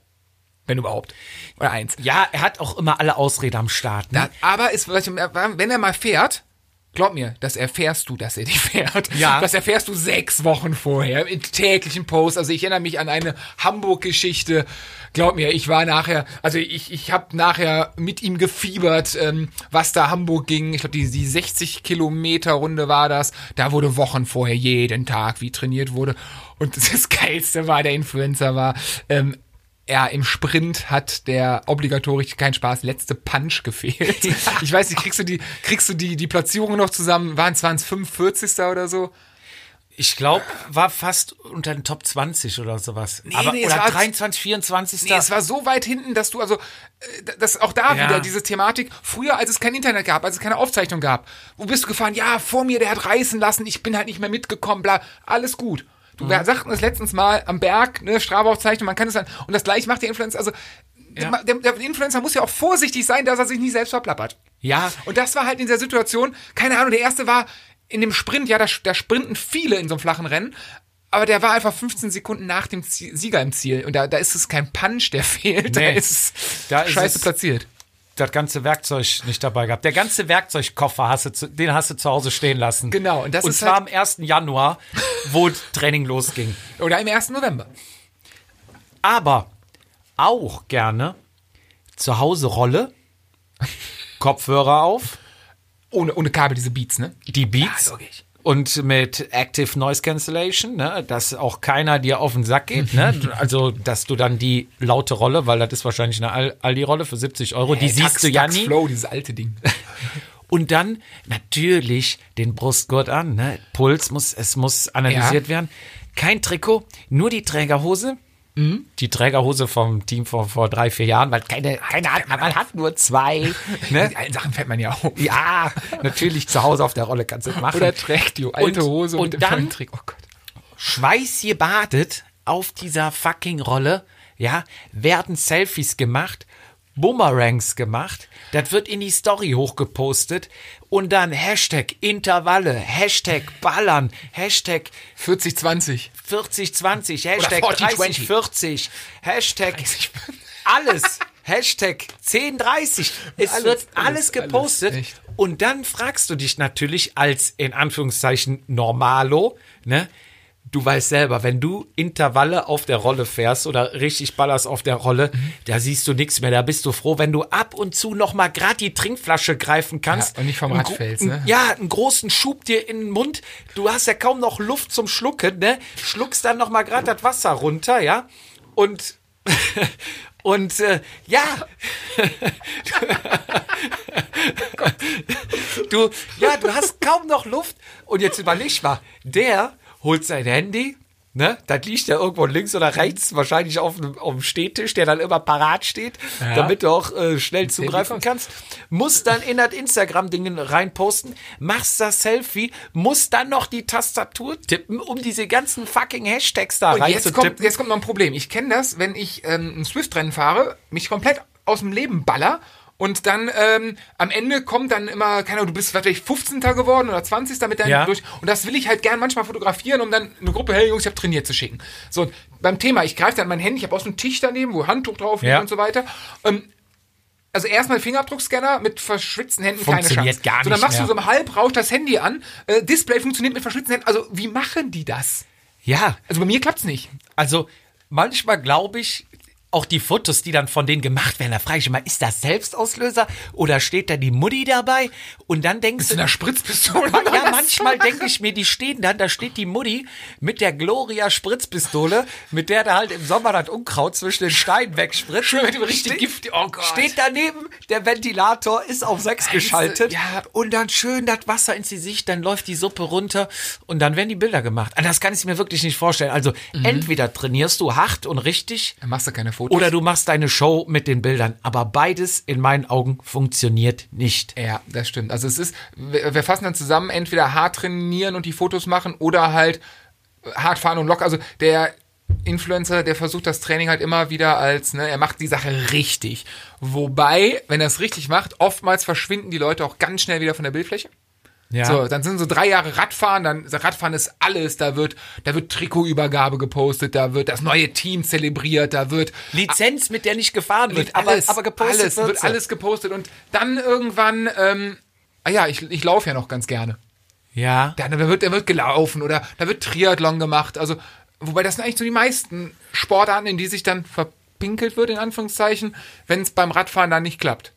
wenn überhaupt, oder eins. Ja, er hat auch immer alle Ausreden am Start. Ne? Da, aber ist, wenn er mal fährt, glaub mir, das erfährst du, dass er dich fährt. Ja. Das erfährst du sechs Wochen vorher mit täglichen Posts. Also ich erinnere mich an eine Hamburg-Geschichte. Glaub mir, ich war nachher, also ich, ich habe nachher mit ihm gefiebert, ähm, was da Hamburg ging. Ich glaube, die, die 60 Kilometer Runde war das. Da wurde Wochen vorher jeden Tag wie trainiert wurde. Und das Geilste war, der Influencer war, ähm, ja, im Sprint hat der obligatorisch kein Spaß letzte Punch gefehlt. Ich weiß nicht, kriegst du die kriegst du die die Platzierungen noch zusammen? Waren es 45. oder so? Ich glaube, war fast unter den Top 20 oder sowas. Nee, Aber, nee, es oder war- 23, 24. Nee, es war so weit hinten, dass du also äh, das auch da Ja. wieder diese Thematik früher als es kein Internet gab, als es keine Aufzeichnung gab. Wo bist du gefahren? Ja, vor mir der hat reißen lassen, ich bin halt nicht mehr mitgekommen, bla, alles gut. Du Mhm. wir sagten es letztens mal am Berg, ne, Strava-Aufzeichnung, man kann es dann und das gleich macht der Influencer, also Ja. der, der Influencer muss ja auch vorsichtig sein, dass er sich nicht selbst verplappert. Ja. Und das war halt in der Situation, keine Ahnung, der erste war in dem Sprint, ja, da, da sprinten viele in so einem flachen Rennen, aber der war einfach 15 Sekunden nach dem Ziel, Sieger im Ziel. Und da, da ist es kein Punch, der fehlt, da Nee. ist es Da ist scheiße es- platziert. Das ganze Werkzeug nicht dabei gehabt. Der ganze Werkzeugkoffer hast du zu, den hast du zu Hause stehen lassen. Genau, und das und ist zwar halt- am 1. Januar, wo das Training losging. Oder im 1. November. Aber auch gerne zu Hause Rolle, Kopfhörer auf, Ohne, ohne Kabel, diese Beats, ne? die Beats Ja, logisch. Und mit Active Noise Cancellation, ne, dass auch keiner dir auf den Sack geht, ne? Also, dass du dann die laute Rolle, weil das ist wahrscheinlich eine Al- Aldi-Rolle für 70 Euro, die Hey, siehst Tax- du ja Tax nie. Flow, dieses alte Ding. Und dann natürlich den Brustgurt an, ne? Puls muss, es muss analysiert Ja. werden. Kein Trikot, nur die Trägerhose. Mhm. Die Trägerhose vom Team vor, vor drei, vier Jahren, weil keine, keine hat, man hat nur zwei. Ne? Die alten Sachen fällt man ja auf. Ja, natürlich zu Hause auf der Rolle kannst du das machen. Oder trägt die alte Und- Hose und dem dann- Trick. Oh Gott. schweißgebadet auf dieser fucking Rolle, ja, werden Selfies gemacht, Boomerangs gemacht, das wird in die Story hochgepostet und dann Hashtag Intervalle, Hashtag Ballern, Hashtag 40-20. 4020, Hashtag 40-20. 3040, Hashtag alles, Hashtag 1030. Es Alles, wird alles, alles gepostet. alles, und dann fragst du dich natürlich als in Anführungszeichen Normalo, ne? Du weißt selber, wenn du Intervalle auf der Rolle fährst oder richtig ballerst auf der Rolle, Mhm. da siehst du nichts mehr. Da bist du froh, wenn du ab und zu noch mal grad die Trinkflasche greifen kannst. Ja, und nicht vom Rad fällst, ne? Ja, einen großen Schub dir in den Mund. Du hast ja kaum noch Luft zum Schlucken, ne? Schluckst dann noch mal grad das Wasser runter, ja? Und und äh, ja, du, ja, du hast kaum noch Luft. Und jetzt überleg mal, der holt sein Handy, ne? Das liegt ja irgendwo links oder rechts, wahrscheinlich auf dem, auf dem Stehtisch, der dann immer parat steht, damit du auch äh, schnell zugreifen kannst. Muss dann in das Instagram-Ding reinposten, machst das Selfie, muss dann noch die Tastatur tippen, um diese ganzen fucking Hashtags da Und jetzt kommt, jetzt kommt noch ein Problem. Ich kenne das, wenn ich ähm, ein Swift-Rennen fahre, mich komplett aus dem Leben baller und dann ähm, am Ende kommt dann immer, keine Ahnung, du bist vielleicht 15. geworden oder 20. mit deinem Ja. durch. Und das will ich halt gern manchmal fotografieren, um dann eine Gruppe, hey Jungs, ich habe trainiert zu schicken. So, beim Thema, ich greife dann mein Handy, ich habe auch so einen Tisch daneben, wo Handtuch drauf liegt Ja. und so weiter. Ähm, also erstmal Fingerabdruckscanner mit verschwitzten Händen keine Funktioniert Chance. gar so, dann nicht machst mehr. du so im Halbrausch das Handy an. Äh, Display funktioniert mit verschwitzten Händen. Also wie machen die das? Ja, Also bei mir klappt's nicht. Also manchmal glaube ich, auch die Fotos, die dann von denen gemacht werden, da frage ich immer, ist das Selbstauslöser oder steht da die Mutti dabei? Und dann denkst In du, der Spritzpistole. ja, manchmal denke ich mir, die stehen dann, da steht die Mutti mit der Gloria Spritzpistole, mit der da halt im Sommer das Unkraut zwischen den Steinen wegspritzt. Schön mit dem richtig Ste- Gift. Oh Gott. Steht daneben, der Ventilator ist auf 6 geschaltet ja. und dann schön das Wasser ins Gesicht, dann läuft die Suppe runter und dann werden die Bilder gemacht. Das kann ich mir wirklich nicht vorstellen. Also Mhm. entweder trainierst du hart und richtig Dann machst du keine Fotos. oder du machst deine Show mit den Bildern. Aber beides in meinen Augen funktioniert nicht. Ja, das stimmt. Also es ist, wir, wir fassen dann zusammen, entweder hart trainieren und die Fotos machen oder halt hart fahren und locker. Also der Influencer, der versucht das Training halt immer wieder als, ne, er macht die Sache richtig. Wobei, wenn er es richtig macht, oftmals verschwinden die Leute auch ganz schnell wieder von der Bildfläche. Ja. So, dann sind so drei Jahre Radfahren, dann Radfahren ist alles, da wird, da wird Trikotübergabe gepostet, da wird das neue Team zelebriert, da wird Lizenz, mit der nicht gefahren wird, wird aber, alles, aber gepostet alles, wird, alles gepostet und dann irgendwann, ähm, ah ja, ich, ich laufe ja noch ganz gerne. Ja. Da, da wird, da wird gelaufen oder da wird Triathlon gemacht. Also, wobei das sind eigentlich so die meisten Sportarten, in die sich dann verpinkelt wird, in Anführungszeichen, wenn es beim Radfahren dann nicht klappt.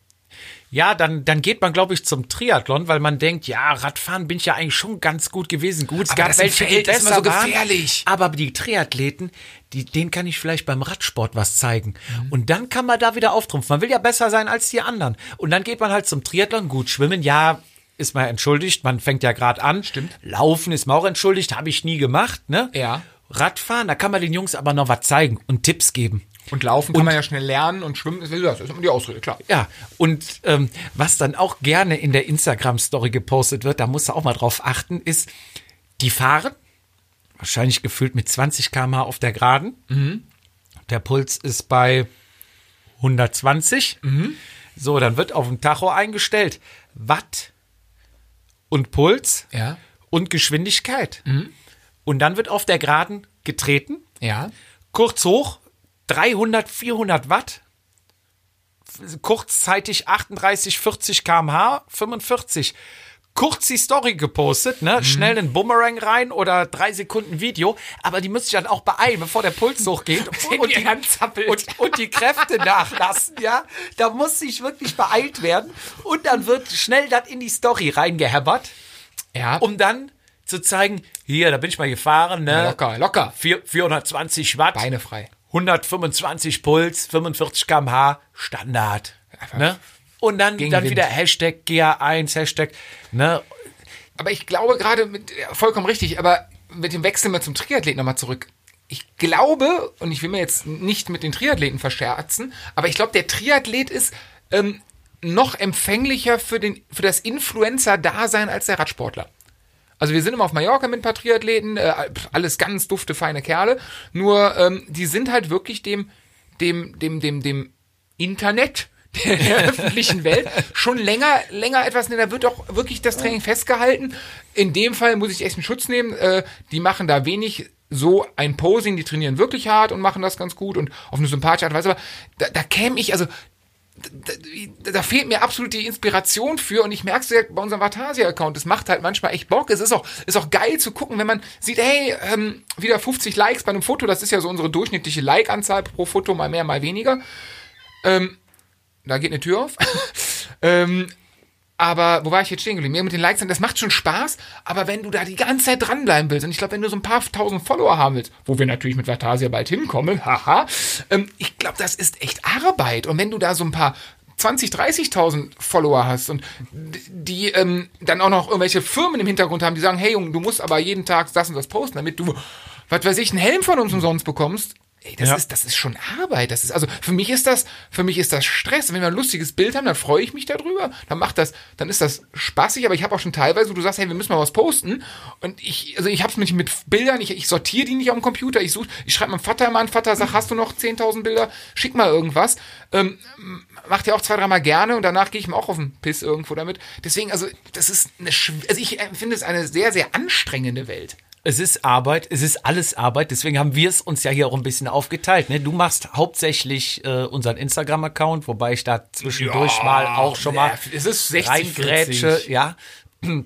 Ja, dann, dann geht man, glaube ich, zum Triathlon, weil man denkt, ja, Radfahren bin ich ja eigentlich schon ganz gut gewesen. Gut, es Aber gab das welche, die Feld ist besser immer so waren, gefährlich. Aber die Triathleten, die, denen kann ich vielleicht beim Radsport was zeigen. Mhm. Und dann kann man da wieder auftrumpfen. Man will ja besser sein als die anderen. Und dann geht man halt zum Triathlon. Gut, schwimmen, ja, ist man entschuldigt. Man fängt ja gerade an. Stimmt. Laufen ist man auch entschuldigt. Habe ich nie gemacht, ne? Ja. Radfahren, da kann man den Jungs aber noch was zeigen und Tipps geben. Und laufen kann man ja schnell lernen und schwimmen das ist immer die Ausrede, klar. Ja, und ähm, was dann auch gerne in der Instagram-Story gepostet wird, da musst du auch mal drauf achten, ist, die fahren, wahrscheinlich gefühlt mit 20 km/h auf der Geraden. Der Puls ist bei 120. So, dann wird auf dem Tacho eingestellt Watt und Puls Ja. und Geschwindigkeit. Und dann wird auf der Geraden getreten Ja. kurz hoch, 300, 400 Watt, kurzzeitig 38, 40 kmh, 45, kurz die Story gepostet, ne? Mhm. Schnell einen Boomerang rein oder drei Sekunden Video, aber die müssen sich dann auch beeilen, bevor der Puls hochgeht und, Und die, die Hand zappelt. und, und die Kräfte nachlassen, ja. Da muss sich wirklich beeilt werden und dann wird schnell das in die Story reingehämmert, Ja, um dann zu zeigen, hier, da bin ich mal gefahren, ne? locker, locker. Vier- 420 Watt. Beine frei. 125 Puls, 45 km/h, Standard. Ne? Und dann, Gegen dann Wind. wieder Hashtag GA1, Hashtag, ne? Aber ich glaube gerade mit, ja, vollkommen richtig, aber mit dem Wechsel mal zum Triathlet nochmal zurück. Ich glaube, und ich will mir jetzt nicht mit den Triathleten verscherzen, aber ich glaube, der Triathlet ist ähm, noch empfänglicher für, den, für das Influencer-Dasein als der Radsportler. Also wir sind immer auf Mallorca mit ein paar Triathleten, äh, alles ganz dufte, feine Kerle. Nur ähm, die sind halt wirklich dem, dem, dem, dem, dem Internet der, öffentlichen Welt schon länger, länger etwas, ne, da wird auch wirklich das Training festgehalten. In dem Fall muss ich echt einen Schutz nehmen. Äh, die machen da wenig so ein Posing, die trainieren wirklich hart und machen das ganz gut und auf eine sympathische Art und Weise. Aber da, da käme ich, also da, da fehlt mir absolut die Inspiration für und ich merke es ja bei unserem Vatasia-Account, es macht halt manchmal echt Bock. Es ist auch, ist auch geil zu gucken, wenn man sieht, hey, ähm, wieder 50 Likes bei einem Foto, das ist ja so unsere durchschnittliche Like-Anzahl pro Foto, mal mehr, mal weniger. Ähm, da geht eine Tür auf. ähm, aber wo war ich jetzt stehen geblieben? Ja, mit den Likes, das macht schon Spaß, aber wenn du da die ganze Zeit dranbleiben willst, und ich glaube, wenn du so ein paar tausend Follower haben willst, wo wir natürlich mit Vatasia bald hinkommen, haha, ähm, ich glaube, das ist echt Arbeit. Und wenn du da so ein paar 20, 30.000 Follower hast und die ähm, dann auch noch irgendwelche Firmen im Hintergrund haben, die sagen, hey Junge, du musst aber jeden Tag das und das posten, damit du, was weiß ich, einen Helm von uns umsonst bekommst. Ey, das Ja. ist, das ist schon Arbeit. Das ist, also für mich ist das, für mich ist das Stress. Wenn wir ein lustiges Bild haben, dann freue ich mich darüber. Dann macht das, dann ist das spaßig, aber ich habe auch schon teilweise, wo du sagst, hey, wir müssen mal was posten. Und ich, also ich hab's nicht mit Bildern, ich, ich sortiere die nicht auf dem Computer. Ich suche, ich schreibe meinem Vater mal an, Vater, sag, hast du noch 10.000 Bilder? Schick mal irgendwas. Ähm, macht er auch zwei, dreimal gerne und danach gehe ich mir auch auf den Piss irgendwo damit. Deswegen, also, das ist eine, also ich finde es eine sehr, sehr anstrengende Welt. Es ist Arbeit, es ist alles Arbeit, deswegen haben wir es uns ja hier auch ein bisschen aufgeteilt. Ne? Du machst hauptsächlich äh, unseren Instagram-Account, wobei ich da zwischendurch mal auch schon mal es ist 60, reingrätsche, 40. ja.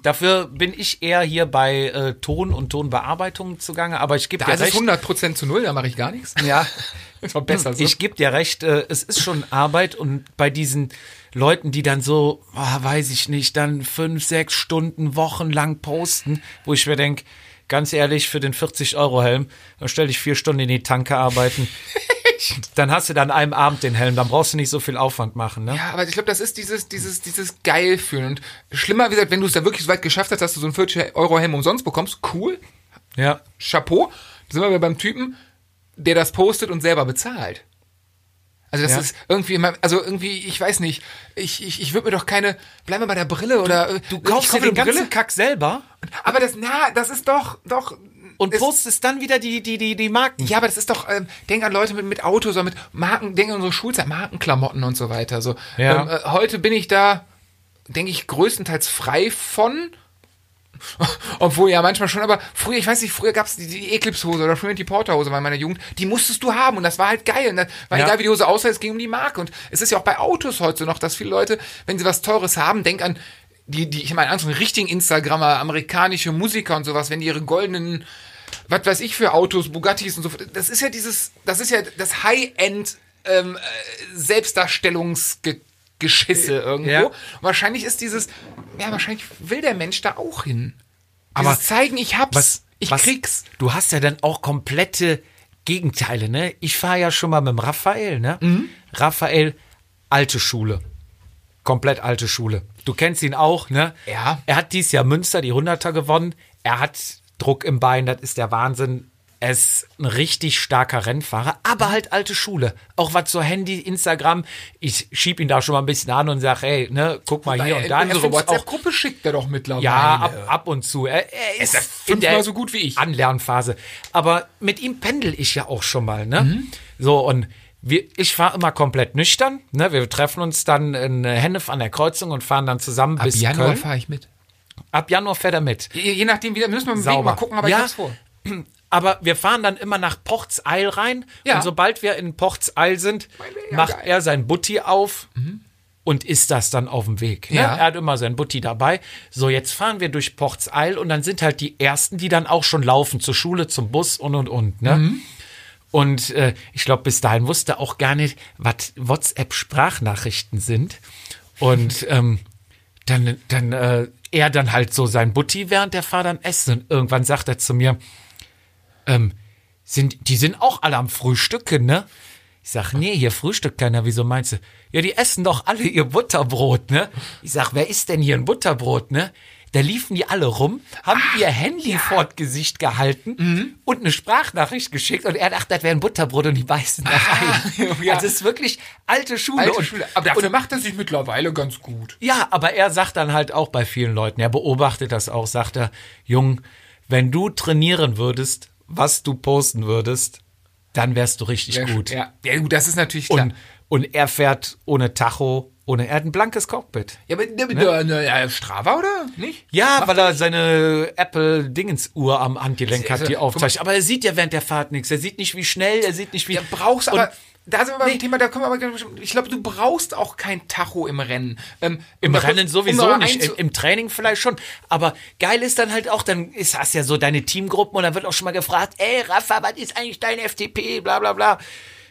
Dafür bin ich eher hier bei äh, Ton und Tonbearbeitung zugange, aber ich gebe dir Das ist recht. 100% zu null, da mache ich gar nichts. Ja, besser so. ich gebe dir recht, äh, es ist schon Arbeit und bei diesen Leuten, die dann so, ah, weiß ich nicht, dann fünf, sechs Stunden, wochenlang posten, wo ich mir denk, ganz ehrlich, für den 40-Euro-Helm, dann stell dich vier Stunden in die Tanke arbeiten. dann hast du dann an einem Abend den Helm, dann brauchst du nicht so viel Aufwand machen, ne? Ja, aber ich glaube, das ist dieses, dieses, dieses geil fühlen. Und schlimmer, wie gesagt, wenn du es da wirklich so weit geschafft hast, dass du so einen 40-Euro-Helm umsonst bekommst, cool, Ja. Chapeau. Da sind wir beim Typen, der das postet und selber bezahlt. Also das Ja. ist irgendwie, immer- also irgendwie, ich weiß nicht, ich, ich, ich würde mir doch keine, bleiben wir bei der Brille oder äh, Du kaufst dir den ganzen Kack selber aber das, na, das ist doch, doch. und es- postest dann wieder die, die, die, die Marken. Ja, aber das ist doch, ähm, denk an Leute mit, mit Autos oder mit Marken, denk an unsere Schulzeit, Markenklamotten und so weiter. So, Ja. ähm, äh, heute bin ich da, denke ich, größtenteils frei von. Obwohl ja manchmal schon, aber früher, ich weiß nicht, früher gab's die, die Eclipse-Hose oder Trinity Porter-Hose bei meiner Jugend, die musstest du haben und das war halt geil. Und das war Ja. egal, wie die Hose aussah, es ging um die Marke. Und es ist ja auch bei Autos heute noch, dass viele Leute, wenn sie was Teures haben, denk an die, die, ich meine, an so einen richtigen Instagrammer, amerikanische Musiker und sowas, wenn die ihre goldenen was weiß ich für Autos, Bugattis und so. Das ist ja dieses, das ist ja das High-End ähm, äh, Selbstdarstellungsgeschisse irgendwo. Ja. Wahrscheinlich ist dieses, ja, wahrscheinlich will der Mensch da auch hin. Aber Dieses zeigen, ich hab's, Was, ich was, krieg's. Du hast ja dann auch komplette Gegenteile, ne? Ich fahre ja schon mal mit dem Raphael, ne? Mhm. Raphael, alte Schule. Komplett alte Schule. Du kennst ihn auch, ne? Ja. Er hat dieses Jahr Münster die 100er gewonnen. Er hat Druck im Bein, das ist der Wahnsinn. Er ist ein richtig starker Rennfahrer, aber halt alte Schule. Auch was so Handy, Instagram. Ich schieb ihn da schon mal ein bisschen an und sag, hey, ne, guck mal hier und da. Er Unsere WhatsApp-Gruppe schickt er doch mittlerweile. ja, ab, ab und zu. Er, er ist, in fünfmal so gut wie ich. Anlernphase. Aber mit ihm pendel ich ja auch schon mal, ne? Mhm. So, und wir, ich fahre immer komplett nüchtern. Ne? Wir treffen uns dann in Hennef an der Kreuzung und fahren dann zusammen Ab bis Januar Köln. fahre ich mit. Ab Januar fährt er mit. Je, je nachdem, wie, müssen wir mit Weg mal gucken, aber Ja. ich hab's vor. Aber wir fahren dann immer nach Pochtseil rein. Ja. Und sobald wir in Pochtseil sind, macht geil. er sein Butti auf und isst das dann auf dem Weg. Ne? Ja. Er hat immer sein Butti dabei. So, jetzt fahren wir durch Portseil und dann sind halt die ersten, die dann auch schon laufen zur Schule, zum Bus und und und. Ne? Mhm. Und äh, ich glaube, bis dahin wusste auch gar nicht, was WhatsApp-Sprachnachrichten sind. Und ähm, dann, dann äh, er dann halt so sein Butti während der Fahrt dann essen. Und irgendwann sagt er zu mir, ähm, sind, die sind auch alle am Frühstücken, ne? Ich sag, nee, hier frühstückt keiner. Wieso meinst du? Ja, die essen doch alle ihr Butterbrot, ne? Ich sag, wer isst denn hier ein Butterbrot, ne? Da liefen die alle rum, haben ihr Handy vor Gesicht gehalten und eine Sprachnachricht geschickt und er dachte, das wäre ein Butterbrot und die beißen da rein. ja. Also es ist wirklich alte Schule. Alte und, Schule. Aber dafür macht er sich mittlerweile ganz gut. ja, aber er sagt dann halt auch bei vielen Leuten, er beobachtet das auch, sagt er, Jung, wenn du trainieren würdest, was du posten würdest, dann wärst du richtig Sehr gut. Ja. ja, gut, das ist natürlich klar. Und, und er fährt ohne Tacho, ohne, er hat ein blankes Cockpit. ja, aber ne? ne, ja, Strava, oder? Nicht? Ja, weil er seine Apple-Dingens-Uhr am Handgelenk hat, die aufzeichnet. Aber er sieht ja während der Fahrt nichts. Er sieht nicht, wie schnell, er sieht nicht, wie. Ja, brauchst aber. Da sind wir beim Thema, da kommen wir aber, ich glaube, du brauchst auch kein Tacho im Rennen. Ähm, Im Rennen sowieso um nicht, Im, im Training vielleicht schon. Aber geil ist dann halt auch, dann ist hast ja so deine Teamgruppen und dann wird auch schon mal gefragt, ey Rafa, was ist eigentlich dein FTP, bla bla bla.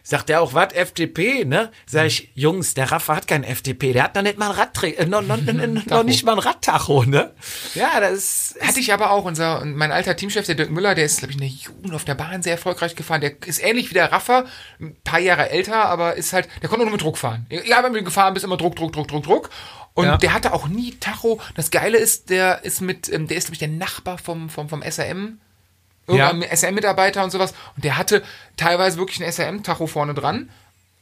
Sagt er auch, was, FTP, ne? Sag ich, Jungs, der Rafa hat kein FTP, der hat noch nicht mal ein Radträ äh, noch, noch, noch, nicht mal ein Radtacho, ne? Ja, das ist, Hatte ich aber auch, unser, und mein alter Teamchef, der Dirk Müller, der ist, glaube ich, in der Jugend auf der Bahn sehr erfolgreich gefahren. Der ist ähnlich wie der Raffa, ein paar Jahre älter, aber ist halt, der konnte nur mit Druck fahren. Egal, wenn du gefahren bist, immer Druck, Druck, Druck, Druck, Druck. Und Ja. der hatte auch nie Tacho. Das Geile ist, der ist mit, ähm, der ist, glaube ich, der Nachbar vom, vom, vom SRM. Irgendein SRM-Mitarbeiter und sowas. Und der hatte teilweise wirklich ein SRM-Tacho vorne dran.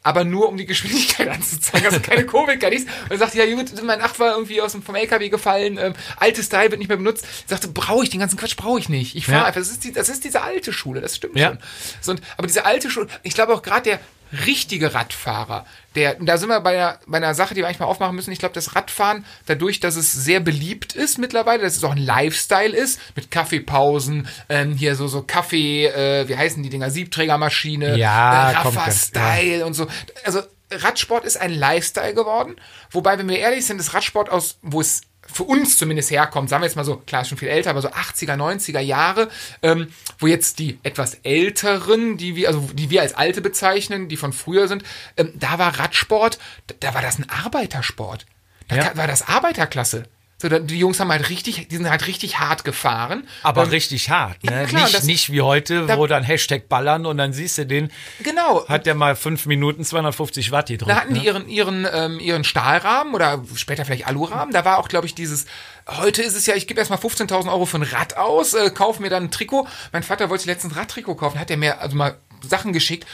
Aber nur um die Geschwindigkeit anzuzeigen, also keine Kurve, gar nichts. Und er sagte, ja gut, mein Acht war irgendwie aus dem, vom LKW gefallen, ähm, altes Teil wird nicht mehr benutzt. Ich sagte, brauche ich, den ganzen Quatsch brauche ich nicht. Ich fahre Ja. einfach, das ist, die, das ist diese alte Schule, das stimmt Ja. schon. So, und, aber diese alte Schule, ich glaube auch gerade der richtige Radfahrer, der, da sind wir bei einer, bei einer Sache, die wir eigentlich mal aufmachen müssen. Ich glaube, das Radfahren, dadurch, dass es sehr beliebt ist mittlerweile, dass es auch ein Lifestyle ist, mit Kaffeepausen, ähm, hier so, so Kaffee, äh, wie heißen die Dinger, Siebträgermaschine, Ja, äh, Raffa-Style und so. Also, Radsport ist ein Lifestyle geworden, wobei, wenn wir ehrlich sind, ist Radsport aus, wo es für uns zumindest herkommt, sagen wir jetzt mal so, klar, schon viel älter, aber so 80er, 90er Jahre, ähm, wo jetzt die etwas älteren, die wir, also die wir als alte bezeichnen, die von früher sind, ähm, da war Radsport, da, da war das ein Arbeitersport. Da Ja. war das Arbeiterklasse. So, die Jungs haben halt richtig, die sind halt richtig hart gefahren. aber Ähm, richtig hart, ne? Ja, klar, nicht, das- nicht wie heute, da- wo dann Hashtag ballern und dann siehst du den, Genau. hat der mal fünf Minuten 250 Watt gedrückt. Da hatten ne? die ihren, ihren, ähm, ihren Stahlrahmen oder später vielleicht Alurahmen. Da war auch, glaube ich, dieses, heute ist es ja, ich gebe erstmal 15.000 Euro für ein Rad aus, äh, kaufe mir dann ein Trikot. Mein Vater wollte letztens ein Radtrikot kaufen, hat er mir also mal Sachen geschickt.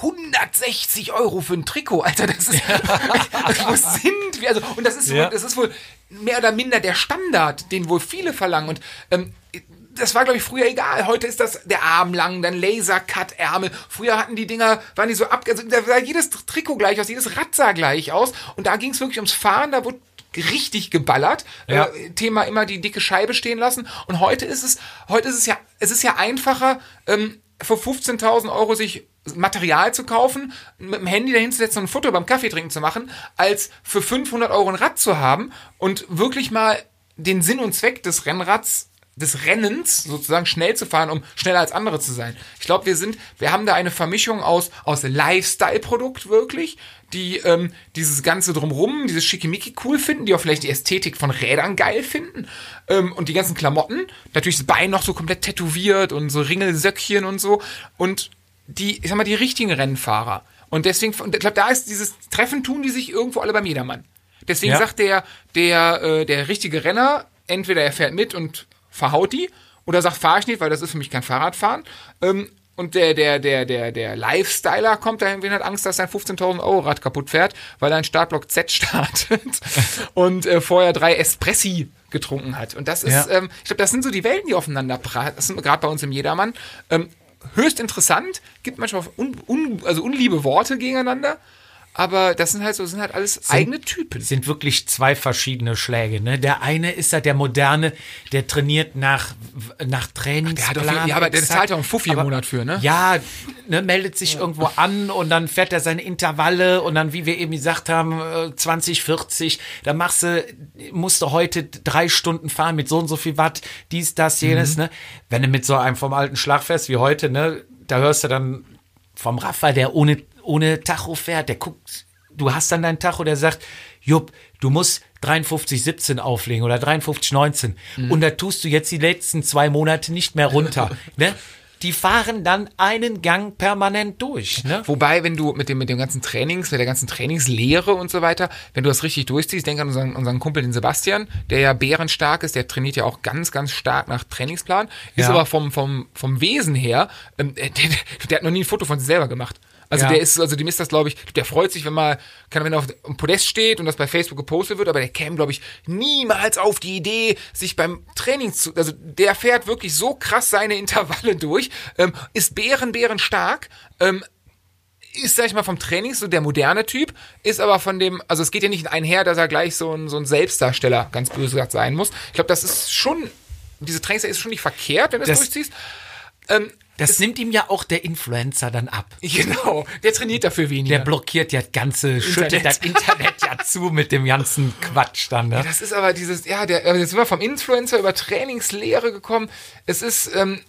160 Euro für ein Trikot, Alter, das ist, wo sind wir? Also, und das ist, Ja. wohl, das ist wohl mehr oder minder der Standard, den wohl viele verlangen. Und ähm, das war, glaube ich, früher egal. Heute ist das der Arm lang, dann Laser-Cut-Ärmel. Früher hatten die Dinger, waren die so ab, also da sah jedes Trikot gleich aus, jedes Rad sah gleich aus. Und da ging es wirklich ums Fahren, da wurde richtig geballert. Ja. Äh, Thema immer die dicke Scheibe stehen lassen. Und heute ist es, heute ist es ja, es ist ja einfacher, ähm, für 15.000 Euro sich Material zu kaufen, mit dem Handy dahin zu setzen und ein Foto beim Kaffee trinken zu machen, als für 500 Euro ein Rad zu haben und wirklich mal den Sinn und Zweck des Rennrads des Rennens sozusagen schnell zu fahren, um schneller als andere zu sein. Ich glaube, wir sind, wir haben da eine Vermischung aus, aus Lifestyle-Produkt wirklich, die ähm, dieses ganze drumrum, dieses Schickimicki cool finden, die auch vielleicht die Ästhetik von Rädern geil finden ähm, und die ganzen Klamotten, natürlich das Bein noch so komplett tätowiert und so Ringelsöckchen und so und die, ich sag mal, die richtigen Rennfahrer. Und deswegen, und ich glaube, da ist dieses Treffen tun die sich irgendwo alle beim Jedermann. Deswegen Ja. sagt der, der, äh, der richtige Renner, entweder er fährt mit und verhaut die, oder sagt, fahr ich nicht, weil das ist für mich kein Fahrradfahren. Ähm, und der, der, der, der, der Lifestyler kommt dahin, wen hat Angst, dass sein 15.000 Euro Rad kaputt fährt, weil er ein Startblock Z startet und äh, vorher drei Espressi getrunken hat. Und das ist, Ja. ähm, ich glaube, das sind so die Welten, die aufeinander prallen. Das sind gerade bei uns im Jedermann. Ähm, höchst interessant, gibt manchmal un, un, also unliebe Worte gegeneinander, aber das sind halt so, sind halt alles eigene Typen. sind wirklich zwei verschiedene Schläge. Ne? Der eine ist ja der moderne, der trainiert nach, nach Trainingsplan. Der hat jeden- ja, aber der zahlt auch einen Fuffi im Aber- Monat für, ne? Ja, ne, meldet sich irgendwo an und dann fährt er seine Intervalle und dann, wie wir eben gesagt haben, äh, 20, 40, da machst du, musst du heute drei Stunden fahren mit so und so viel Watt, dies, das, jenes, Mhm. ne? Wenn du mit so einem vom alten Schlagfest wie heute, ne, da hörst du dann vom Raffa, der ohne, ohne Tacho fährt, der guckt, du hast dann deinen Tacho, der sagt, Jupp, du musst 53,17 auflegen oder 53,19 Mhm. und da tust du jetzt die letzten zwei Monate nicht mehr runter, ne? Die fahren dann einen Gang permanent durch, ne? Wobei, wenn du mit dem, mit dem ganzen Trainings, mit der ganzen Trainingslehre und so weiter, wenn du das richtig durchziehst, denk an unseren, unseren Kumpel, den Sebastian, der ja bärenstark ist, der trainiert ja auch ganz, ganz stark nach Trainingsplan, ist Ja. aber vom, vom, vom Wesen her, ähm, der, der, der hat noch nie ein Foto von sich selber gemacht. Also Ja. der ist, also dem ist das, glaube ich, der freut sich, wenn mal, kann, wenn er auf dem Podest steht und das bei Facebook gepostet wird, aber der käme, glaube ich, niemals auf die Idee, sich beim Training zu, also der fährt wirklich so krass seine Intervalle durch, ähm, ist bären, bären stark, ähm, ist, sag ich mal, vom Training so der moderne Typ, ist aber von dem, also es geht ja nicht einher, dass er gleich so ein, so ein Selbstdarsteller, ganz böse gesagt, sein muss. Ich glaube, das ist schon, diese Trainingslehre ist schon nicht verkehrt, wenn du es Das- durchziehst. Ähm, Das nimmt ihm ja auch der Influencer dann ab. genau, der trainiert dafür weniger. Der blockiert ja das ganze, schüttet Internet. das Internet ja zu mit dem ganzen Quatsch dann, ne? Das ist aber dieses, ja, der, aber jetzt sind wir vom Influencer über Trainingslehre gekommen. Es ist ähm,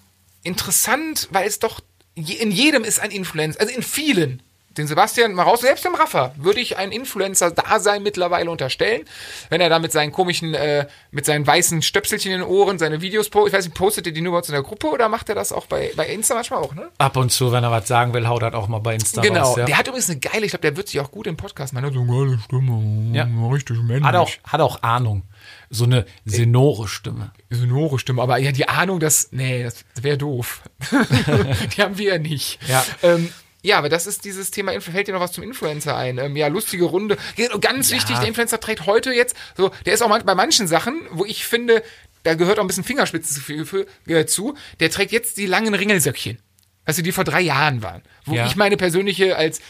interessant, weil es doch in jedem ist ein Influencer, also in vielen. Den Sebastian mal raus, selbst dem Raffer, würde ich ein Influencer-Dasein mittlerweile unterstellen, wenn er da mit seinen komischen, äh, mit seinen weißen Stöpselchen in den Ohren seine Videos postet. Ich weiß nicht, postet er die nur bei uns in der Gruppe oder macht er das auch bei, bei Insta manchmal auch, ne? Ab und zu, wenn er was sagen will, haut er auch mal bei Insta Genau. raus. Ja. Der hat übrigens eine geile, ich glaube, der wird sich auch gut im Podcast machen. Der hat so eine geile Stimme. Ja. Richtig männlich. Hat auch, hat auch Ahnung. So eine sonore Stimme. sonore Stimme, aber ja, die Ahnung, dass, nee, das wäre doof. die haben wir ja nicht. Ja. Ähm, ja, aber das ist dieses Thema, fällt dir noch was zum Influencer ein? Ähm, ja, lustige Runde. Ja, Ganz wichtig, der Influencer trägt heute jetzt, so, der ist auch bei manchen Sachen, wo ich finde, da gehört auch ein bisschen Fingerspitze zu, viel- für, äh, zu, der trägt jetzt die langen Ringelsöckchen. Du, die vor drei Jahren waren. Wo Ja. ich meine persönliche als,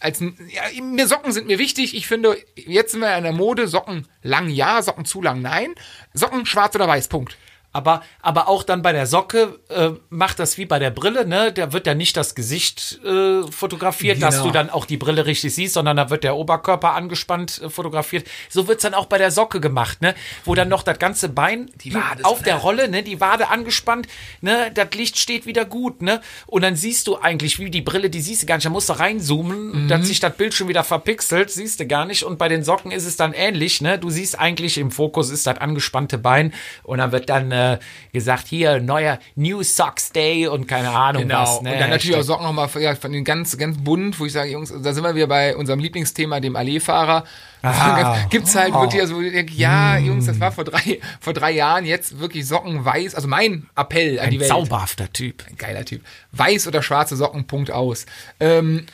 als, ja, mir Socken sind mir wichtig. Ich finde, jetzt sind wir in der Mode, Socken lang ja, Socken zu lang nein. Socken schwarz oder weiß, Punkt. Aber, aber auch dann bei der Socke äh, macht das wie bei der Brille, ne? Da wird ja nicht das Gesicht äh, fotografiert, dass Genau. du dann auch die Brille richtig siehst, sondern da wird der Oberkörper angespannt äh, fotografiert. So wird's dann auch bei der Socke gemacht, ne? Wo dann noch das ganze Bein Die Wade auf der? Rolle, ne? Die Wade angespannt, ne? Das Licht steht wieder gut, ne? Und dann siehst du eigentlich, wie die Brille, die siehst du gar nicht, da musst du reinzoomen, Mhm. dass sich das Bild schon wieder verpixelt, siehst du gar nicht. Und bei den Socken ist es dann ähnlich, ne? Du siehst eigentlich im Fokus ist das angespannte Bein und dann wird dann äh, gesagt, hier, neuer New Socks Day und keine Ahnung was, ne? Genau. Und dann natürlich auch. Socken nochmal ja, von den ganz, ganz bunt, wo ich sage, Jungs, da sind wir wieder bei unserem Lieblingsthema, dem Allee-Fahrer. Ah. Gibt's halt wirklich, also, ja, Jungs, das war vor drei, vor drei Jahren, jetzt wirklich Socken weiß, also mein Appell an die Ein Welt. zauberhafter Typ. Geiler Typ. Weiß oder schwarze Socken, Punkt aus. Ähm,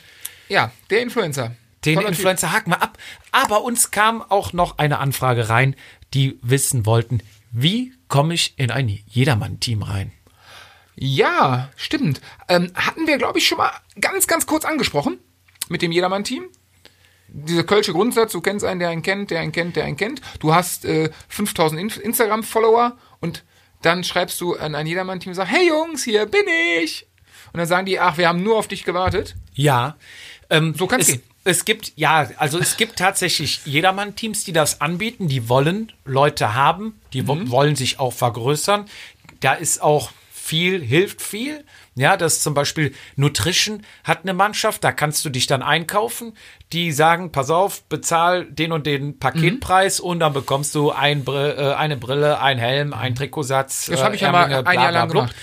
ja, der Influencer. Den Toller Typ. Influencer haken wir ab. Aber uns kam auch noch eine Anfrage rein, die wissen wollten, wie komme ich in ein Jedermann-Team rein? Ja, stimmt. Ähm, hatten wir, glaube ich, schon mal ganz, ganz kurz angesprochen mit dem Jedermann-Team. Dieser Kölsche Grundsatz, du kennst einen, der einen kennt, der einen kennt, der einen kennt. Du hast äh, 5000 In Instagram-Follower und dann schreibst du an ein Jedermann-Team und sagst, hey Jungs, hier bin ich. Und dann sagen die, ach, wir haben nur auf dich gewartet. Ja. Ähm, So kann's es, gehen. Es gibt, ja, also es gibt tatsächlich Jedermann-Teams, die das anbieten, die wollen Leute haben, die wo- wollen sich auch vergrößern. Da ist auch viel, hilft viel. Ja, das ist zum Beispiel Nutrition hat eine Mannschaft, da kannst du dich dann einkaufen. Die sagen, pass auf, bezahl den und den Paketpreis und dann bekommst du ein, Br- äh, eine Brille, ein Helm, ein Trikotsatz. Das äh, hab ich ja mal ein Jahr lang gemacht.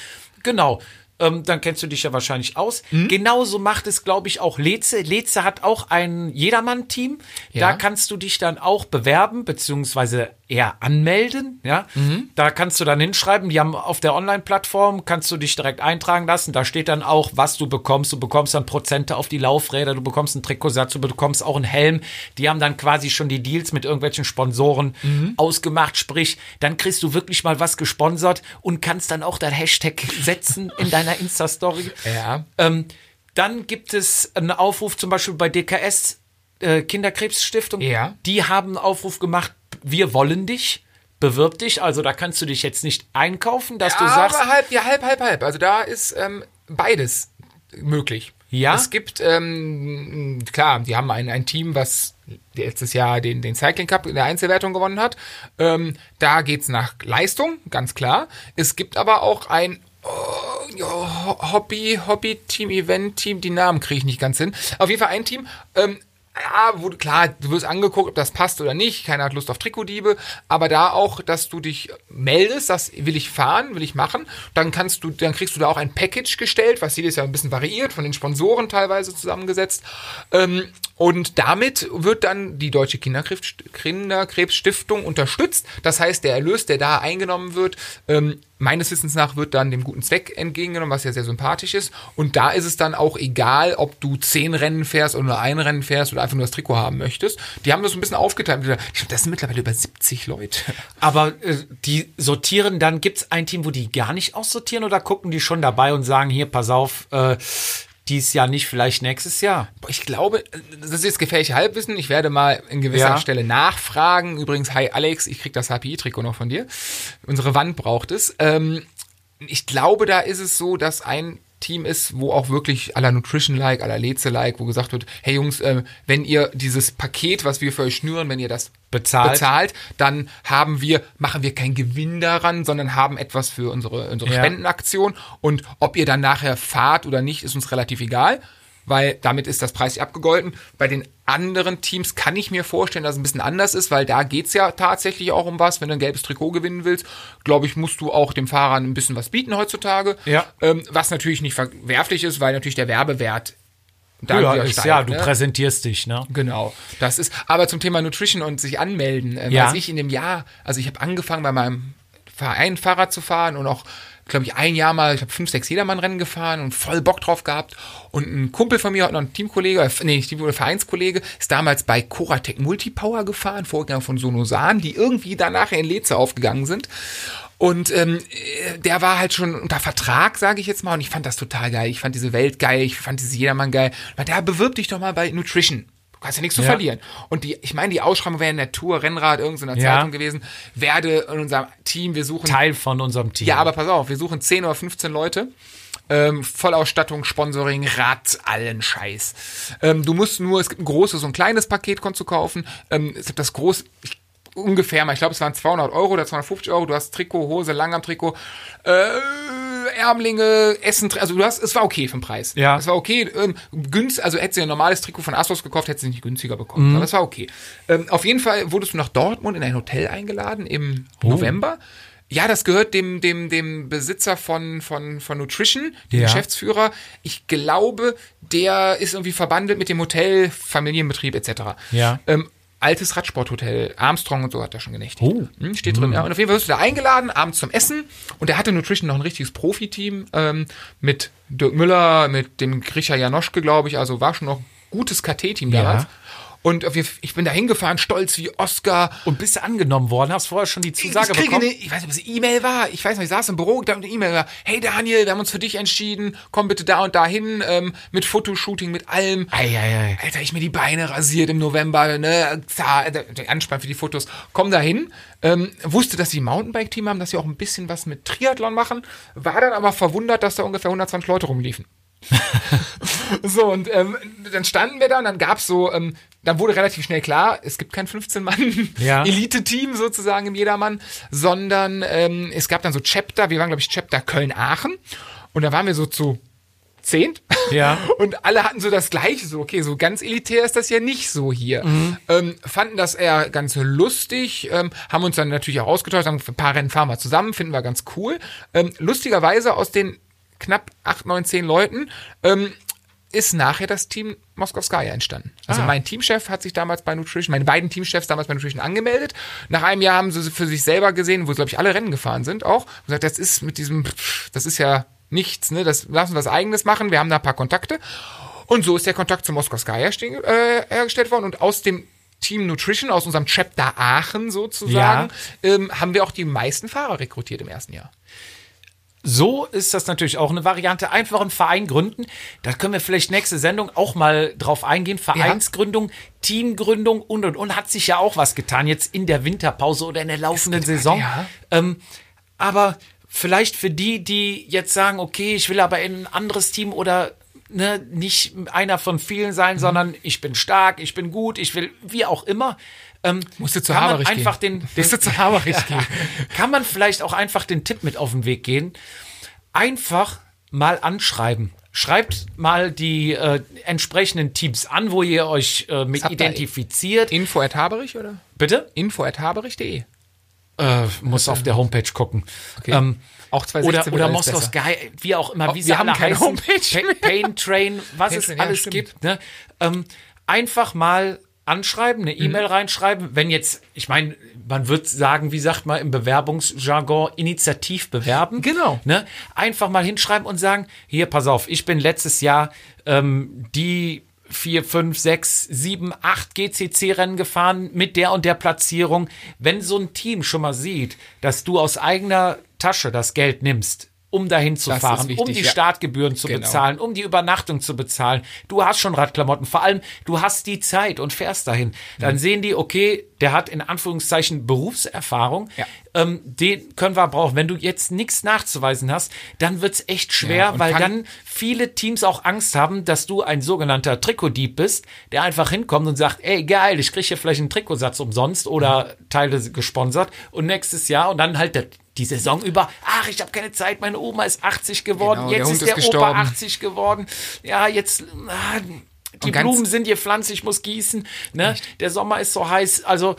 Genau. Ähm, dann kennst du dich ja wahrscheinlich aus. Mhm. Genauso macht es, glaube ich, auch Leze. Leze hat auch ein Jedermann-Team. Ja. Da kannst du dich dann auch bewerben, beziehungsweise eher anmelden. Ja, Mhm. da kannst du dann hinschreiben. Die haben auf der Online-Plattform kannst du dich direkt eintragen lassen. Da steht dann auch, was du bekommst. Du bekommst dann Prozente auf die Laufräder. Du bekommst einen Trikotsatz. Du bekommst auch einen Helm. Die haben dann quasi schon die Deals mit irgendwelchen Sponsoren Mhm. ausgemacht. Sprich, dann kriegst du wirklich mal was gesponsert und kannst dann auch dein Hashtag setzen in deiner Insta-Story. Ja. Ähm, dann gibt es einen Aufruf zum Beispiel bei DKS äh, Kinderkrebsstiftung, Ja. die haben einen Aufruf gemacht, wir wollen dich, bewirb dich. Also da kannst du dich jetzt nicht einkaufen, dass du sagst, Aber halb, ja, halb, halb, halb. Also da ist ähm, beides möglich. Ja? Es gibt, ähm, klar, die haben ein, ein Team, was letztes Jahr den, den Cycling Cup in der Einzelwertung gewonnen hat. Ähm, da geht's nach Leistung, ganz klar. Es gibt aber auch ein oh, ja, Hobby, Hobby-Team, Event-Team, die Namen kriege ich nicht ganz hin. Auf jeden Fall ein Team, ähm, ja, wo, klar, du wirst angeguckt, ob das passt oder nicht. Keiner hat Lust auf Trikotdiebe. Aber da auch, dass du dich meldest, das will ich fahren, will ich machen. Dann kannst du, dann kriegst du da auch ein Package gestellt, was jedes Jahr ein bisschen variiert, von den Sponsoren teilweise zusammengesetzt. Ähm, und damit wird dann die Deutsche Kinderkrebs, Kinderkrebsstiftung unterstützt. Das heißt, der Erlös, der da eingenommen wird, ähm, meines Wissens nach wird dann dem guten Zweck entgegengenommen, was ja sehr sympathisch ist. Und da ist es dann auch egal, ob du zehn Rennen fährst oder nur ein Rennen fährst oder einfach nur das Trikot haben möchtest. Die haben das ein bisschen aufgeteilt. Ich glaube, das sind mittlerweile über 70 Leute. aber äh, die sortieren dann, gibt's ein Team, wo die gar nicht aussortieren oder gucken die schon dabei und sagen, hier, pass auf, äh, dies Jahr nicht, vielleicht nächstes Jahr? Ich glaube, das ist jetzt gefährliche Halbwissen. Ich werde mal in gewisser Ja. Stelle nachfragen. Übrigens, hi Alex, ich krieg das HPI-Trikot noch von dir. Unsere Wand braucht es. Ähm, ich glaube, da ist es so, dass ein Team ist, wo auch wirklich la Nutrition-like, la Leze-like, wo gesagt wird, hey Jungs, äh, wenn ihr dieses Paket, was wir für euch schnüren, wenn ihr das Bezahlt. bezahlt, dann haben wir, machen wir keinen Gewinn daran, sondern haben etwas für unsere, unsere Ja. Spendenaktion. Und ob ihr dann nachher fahrt oder nicht, ist uns relativ egal, weil damit ist das preislich abgegolten. Bei den anderen Teams kann ich mir vorstellen, dass es ein bisschen anders ist, weil da geht's ja tatsächlich auch um was. Wenn du ein gelbes Trikot gewinnen willst, glaube ich, musst du auch dem Fahrer ein bisschen was bieten heutzutage. Ja. Ähm, was natürlich nicht verwerflich ist, weil natürlich der Werbewert da Ja, ist, steigt, ja, du ne? präsentierst dich, ne? Genau, das ist. Aber zum Thema Nutrition und sich anmelden, äh, Ja. weiß ich in dem Jahr, also ich habe angefangen bei meinem Verein Fahrrad zu fahren und auch, glaube ich, ein Jahr mal, ich habe fünf, sechs Jedermann-Rennen gefahren und voll Bock drauf gehabt. Und ein Kumpel von mir hat noch ein Teamkollege, äh, nee, nicht Teamkollege, Vereinskollege, ist damals bei Coratec Multipower gefahren, Vorgänger von Sonosan, die irgendwie danach in Leze aufgegangen sind. Und ähm, äh, der war halt schon unter Vertrag, sage ich jetzt mal, und ich fand das total geil. Ich fand diese Welt geil, ich fand diese Jedermann geil. Der bewirb dich doch mal bei Nutrition. Du kannst ja nichts zu Ja. verlieren. Und die, ich meine, die Ausschreibung wäre in der Tour, Rennrad, irgendeiner Ja. Zeitung gewesen. Werde in unserem Team, wir suchen. Teil von unserem Team. Ja, aber pass auf, wir suchen 10 oder 15 Leute. Ähm, Vollausstattung, Sponsoring, Rad, allen Scheiß. Ähm, du musst nur, es gibt ein großes und ein kleines Paket, konntest du kaufen. Ähm, es gibt das groß, ich, ungefähr mal, ich glaube, es waren 200 Euro oder 250 Euro. Du hast Trikot, Hose, Langarm-Trikot, äh, Ärmlinge, Essen, also du hast, es war okay für den Preis. Ja. Es war okay, ähm, günst, also hättest du ein normales Trikot von Asos gekauft, hättest du nicht günstiger bekommen. Aber das war okay. Ähm, auf jeden Fall wurdest du nach Dortmund in ein Hotel eingeladen im November. Ja, das gehört dem, dem, dem Besitzer von, von, von Nutrition, dem Ja. Geschäftsführer. Ich glaube, der ist irgendwie verbandelt mit dem Hotel, Familienbetrieb etc. Ja. Ähm, altes Radsporthotel, Armstrong und so hat er schon genächtigt. Oh. Hm, steht drin, ja. Und auf jeden Fall wirst du da eingeladen, abends zum Essen. Und der hatte Nutrition noch ein richtiges Profiteam ähm, mit Dirk Müller, mit dem Grisha Janoschke, glaube ich. Also war schon noch ein gutes KT-Team Ja. damals. Und ich bin da hingefahren, stolz wie Oscar. Und bist du angenommen worden? Hast vorher schon die Zusage ich kriege bekommen? eine, ich weiß nicht, ob es eine E-Mail war. Ich weiß nicht, ich saß im Büro, da eine E-Mail war, hey Daniel, wir haben uns für dich entschieden, komm bitte da und da hin, ähm, mit Fotoshooting, mit allem. Eieiei. Alter, ich mir die Beine rasiert im November, ne, Anspann für die Fotos. Komm da hin, ähm, wusste, dass sie ein Mountainbike-Team haben, dass sie auch ein bisschen was mit Triathlon machen, war dann aber verwundert, dass da ungefähr 120 Leute rumliefen. so, und ähm, dann standen wir da und dann gab's so, ähm, dann wurde relativ schnell klar, es gibt kein 15-Mann Ja. Sozusagen im Jedermann, sondern ähm, es gab dann so Chapter, wir waren, glaube ich, Chapter Köln-Aachen und da waren wir so zu zehnt. Ja. Und alle hatten so das Gleiche, so, okay, so ganz elitär ist das ja nicht so hier. Ähm, fanden das eher ganz lustig, ähm, haben uns dann natürlich auch ausgetauscht, haben ein paar Rennen fahren wir zusammen, finden wir ganz cool. Ähm, lustigerweise aus den knapp acht, neun, zehn Leuten ähm, ist nachher das Team Moskowskaja entstanden. Also Ah. mein Teamchef hat sich damals bei Nutrition, meine beiden Teamchefs damals bei Nutrition angemeldet. Nach einem Jahr haben sie für sich selber gesehen, wo glaube ich alle Rennen gefahren sind, auch und gesagt, das ist mit diesem, das ist ja nichts, ne? Das lassen wir was Eigenes machen. Wir haben da ein paar Kontakte und so ist der Kontakt zu Moskowskaja stehen- äh, hergestellt worden und aus dem Team Nutrition, aus unserem Chapter Aachen sozusagen, ähm, haben wir auch die meisten Fahrer rekrutiert im ersten Jahr. So ist das natürlich auch eine Variante. Einfach einen Verein gründen. Da können wir vielleicht nächste Sendung auch mal drauf eingehen. Vereinsgründung, Teamgründung und und und hat sich ja auch was getan jetzt in der Winterpause oder in der laufenden Saison. ja. Ähm, aber vielleicht für die, die jetzt sagen, okay, ich will aber in ein anderes Team oder ne, nicht einer von vielen Mhm. sein, sondern ich bin stark, ich bin gut, ich will wie auch immer. Ähm, Musst du zu Haberich einfach gehen. den, den Musst du zu Haberich gehen. kann man vielleicht auch einfach den Tipp mit auf den Weg gehen. Einfach mal anschreiben. Schreibt mal die äh, entsprechenden Teams an, wo ihr euch äh, mit identifiziert. Info at Haberich oder? Bitte? Info at Haberich.de. Äh, muss auf der Homepage gucken. Okay. Ähm, Auch 2016 oder oder Moskau. Sky, wie auch immer, Oh, wie wir sie haben alle keine heißen. Homepage. Pain Train, was Pain es Train, ja, alles stimmt. gibt. Ne? Ähm, einfach mal anschreiben, eine Mhm. E-Mail reinschreiben. Wenn jetzt, ich meine, man wird sagen, wie sagt man im Bewerbungsjargon, initiativ bewerben. Genau. Ne? Einfach mal hinschreiben und sagen, hier, pass auf, ich bin letztes Jahr ähm, die vier, fünf, sechs, sieben, acht GCC-Rennen gefahren mit der und der Platzierung. Wenn so ein Team schon mal sieht, dass du aus eigener Tasche das Geld nimmst, um dahin zu Das fahren, um wichtig, die ja. Startgebühren zu Genau. bezahlen, um die Übernachtung zu bezahlen. Du hast schon Radklamotten, vor allem du hast die Zeit und fährst dahin. Dann sehen die, okay, der hat in Anführungszeichen Berufserfahrung. Ja. Ähm, den können wir brauchen. Wenn du jetzt nichts nachzuweisen hast, dann wird's echt schwer, Ja, weil dann viele Teams auch Angst haben, dass du ein sogenannter Trikotdieb bist, der einfach hinkommt und sagt, ey, geil, ich kriege hier vielleicht einen Trikotsatz umsonst oder Teile gesponsert und nächstes Jahr und dann halt der, die Saison über, ach, ich habe keine Zeit, meine Oma ist 80 geworden, Genau, der jetzt Hund ist ist der gestorben. Opa 80 geworden. Ja, jetzt ah, die Blumen sind gepflanzt, ich muss gießen, ne? Der Sommer ist so heiß, also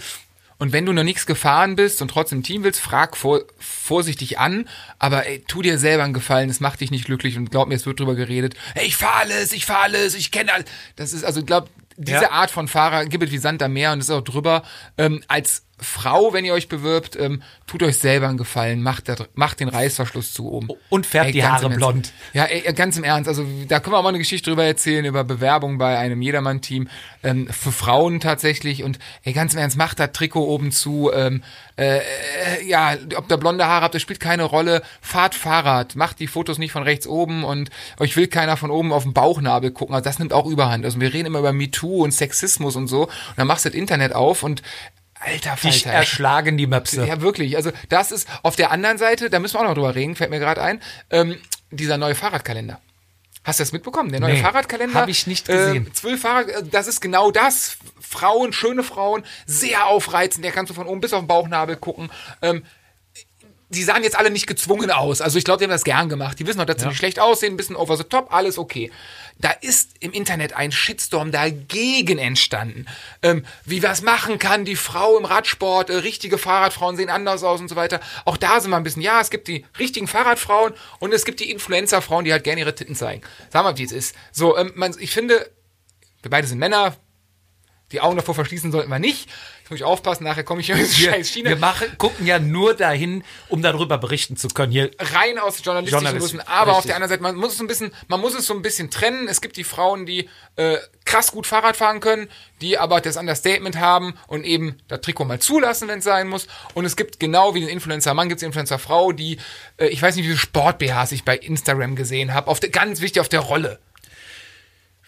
Und wenn du noch nichts gefahren bist und trotzdem Team willst, frag vor, vorsichtig an, aber ey, tu dir selber einen Gefallen, es macht dich nicht glücklich und glaub mir, es wird drüber geredet. Ey, ich fahr alles, ich fahr alles, ich kenne alles. Das ist also, glaub, diese Ja. Art von Fahrer gibt es wie Sand am Meer und ist auch drüber. Ähm, als Frau, wenn ihr euch bewirbt, ähm, tut euch selber einen Gefallen, macht, der, macht den Reißverschluss zu oben. Und färbt die ganz Haare blond. Ja, ey, ganz im Ernst. Also da können wir auch mal eine Geschichte drüber erzählen, über Bewerbung bei einem Jedermann-Team ähm, für Frauen tatsächlich. Und ey, ganz im Ernst, macht das Trikot oben zu. Ähm, äh, äh, ja, ob da blonde Haare habt, das spielt keine Rolle. Fahrt Fahrrad, macht die Fotos nicht von rechts oben und euch will keiner von oben auf den Bauchnabel gucken. Also das nimmt auch überhand. Also wir reden immer über MeToo und Sexismus und so. Und dann machst du das Internet auf und alter dich Falter. ey. erschlagen die Möpse. Ja, wirklich. Also das ist auf der anderen Seite, da müssen wir auch noch drüber reden, fällt mir gerade ein, ähm, dieser neue Fahrradkalender. Hast du das mitbekommen? Der neue Nee, Fahrradkalender? hab ich nicht gesehen. Äh, zwölf Fahrrad, äh, das ist genau das. Frauen, schöne Frauen, sehr aufreizend. Der kannst du von oben bis auf den Bauchnabel gucken. Ähm, die sahen jetzt alle nicht gezwungen aus. Also ich glaube, die haben das gern gemacht. Die wissen auch, dass sie nicht schlecht aussehen, ein bisschen over the top, alles okay. Da ist im Internet ein Shitstorm dagegen entstanden. Ähm, wie was machen kann, die Frau im Radsport, äh, richtige Fahrradfrauen sehen anders aus und so weiter. Auch da sind wir ein bisschen, ja, es gibt die richtigen Fahrradfrauen und es gibt die Influencerfrauen, die halt gerne ihre Titten zeigen. Sag mal, wie es ist. So, ähm, man, ich finde, wir beide sind Männer, die Augen davor verschließen sollten wir nicht. Ich muss ich aufpassen, nachher komme ich hier ins scheiß China. Wir machen, gucken ja nur dahin, um darüber berichten zu können. Hier rein aus journalistischen Journalist- Gründen, aber auf richtig. der anderen Seite, man muss es so ein bisschen, man muss es so ein bisschen trennen. Es gibt die Frauen, die äh, krass gut Fahrrad fahren können, die aber das Understatement haben und eben das Trikot mal zulassen, wenn es sein muss. Und es gibt genau wie den Influencer-Mann, gibt es Influencer-Frau, die, äh, ich weiß nicht, wie viele Sport-BHs ich bei Instagram gesehen habe, auf der, ganz wichtig auf der Rolle.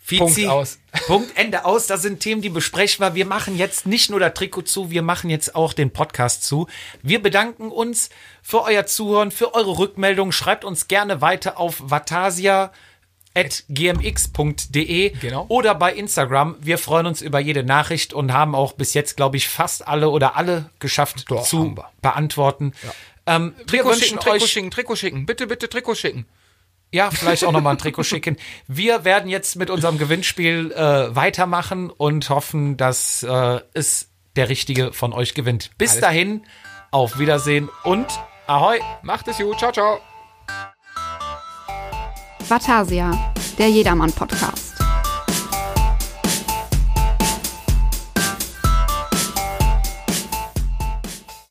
Fizi, Punkt aus. Punkt, Ende aus. Das sind Themen, die besprechen wir. Wir machen jetzt nicht nur das Trikot zu, wir machen jetzt auch den Podcast zu. Wir bedanken uns für euer Zuhören, für eure Rückmeldungen. Schreibt uns gerne weiter auf vatasia gmx.de Genau. oder bei Instagram. Wir freuen uns über jede Nachricht und haben auch bis jetzt, glaube ich, fast alle oder alle geschafft Doch, zu beantworten. Ähm, wir Trikot schicken, Trikot schicken, Trikot schicken. Bitte, bitte Trikot schicken. Ja, vielleicht auch nochmal ein Trikot schicken. Wir werden jetzt mit unserem Gewinnspiel äh, weitermachen und hoffen, dass äh, es der Richtige von euch gewinnt. Bis Alles- dahin, auf Wiedersehen und Ahoi! Macht es gut. Ciao, ciao. Vatasia, der Jedermann-Podcast.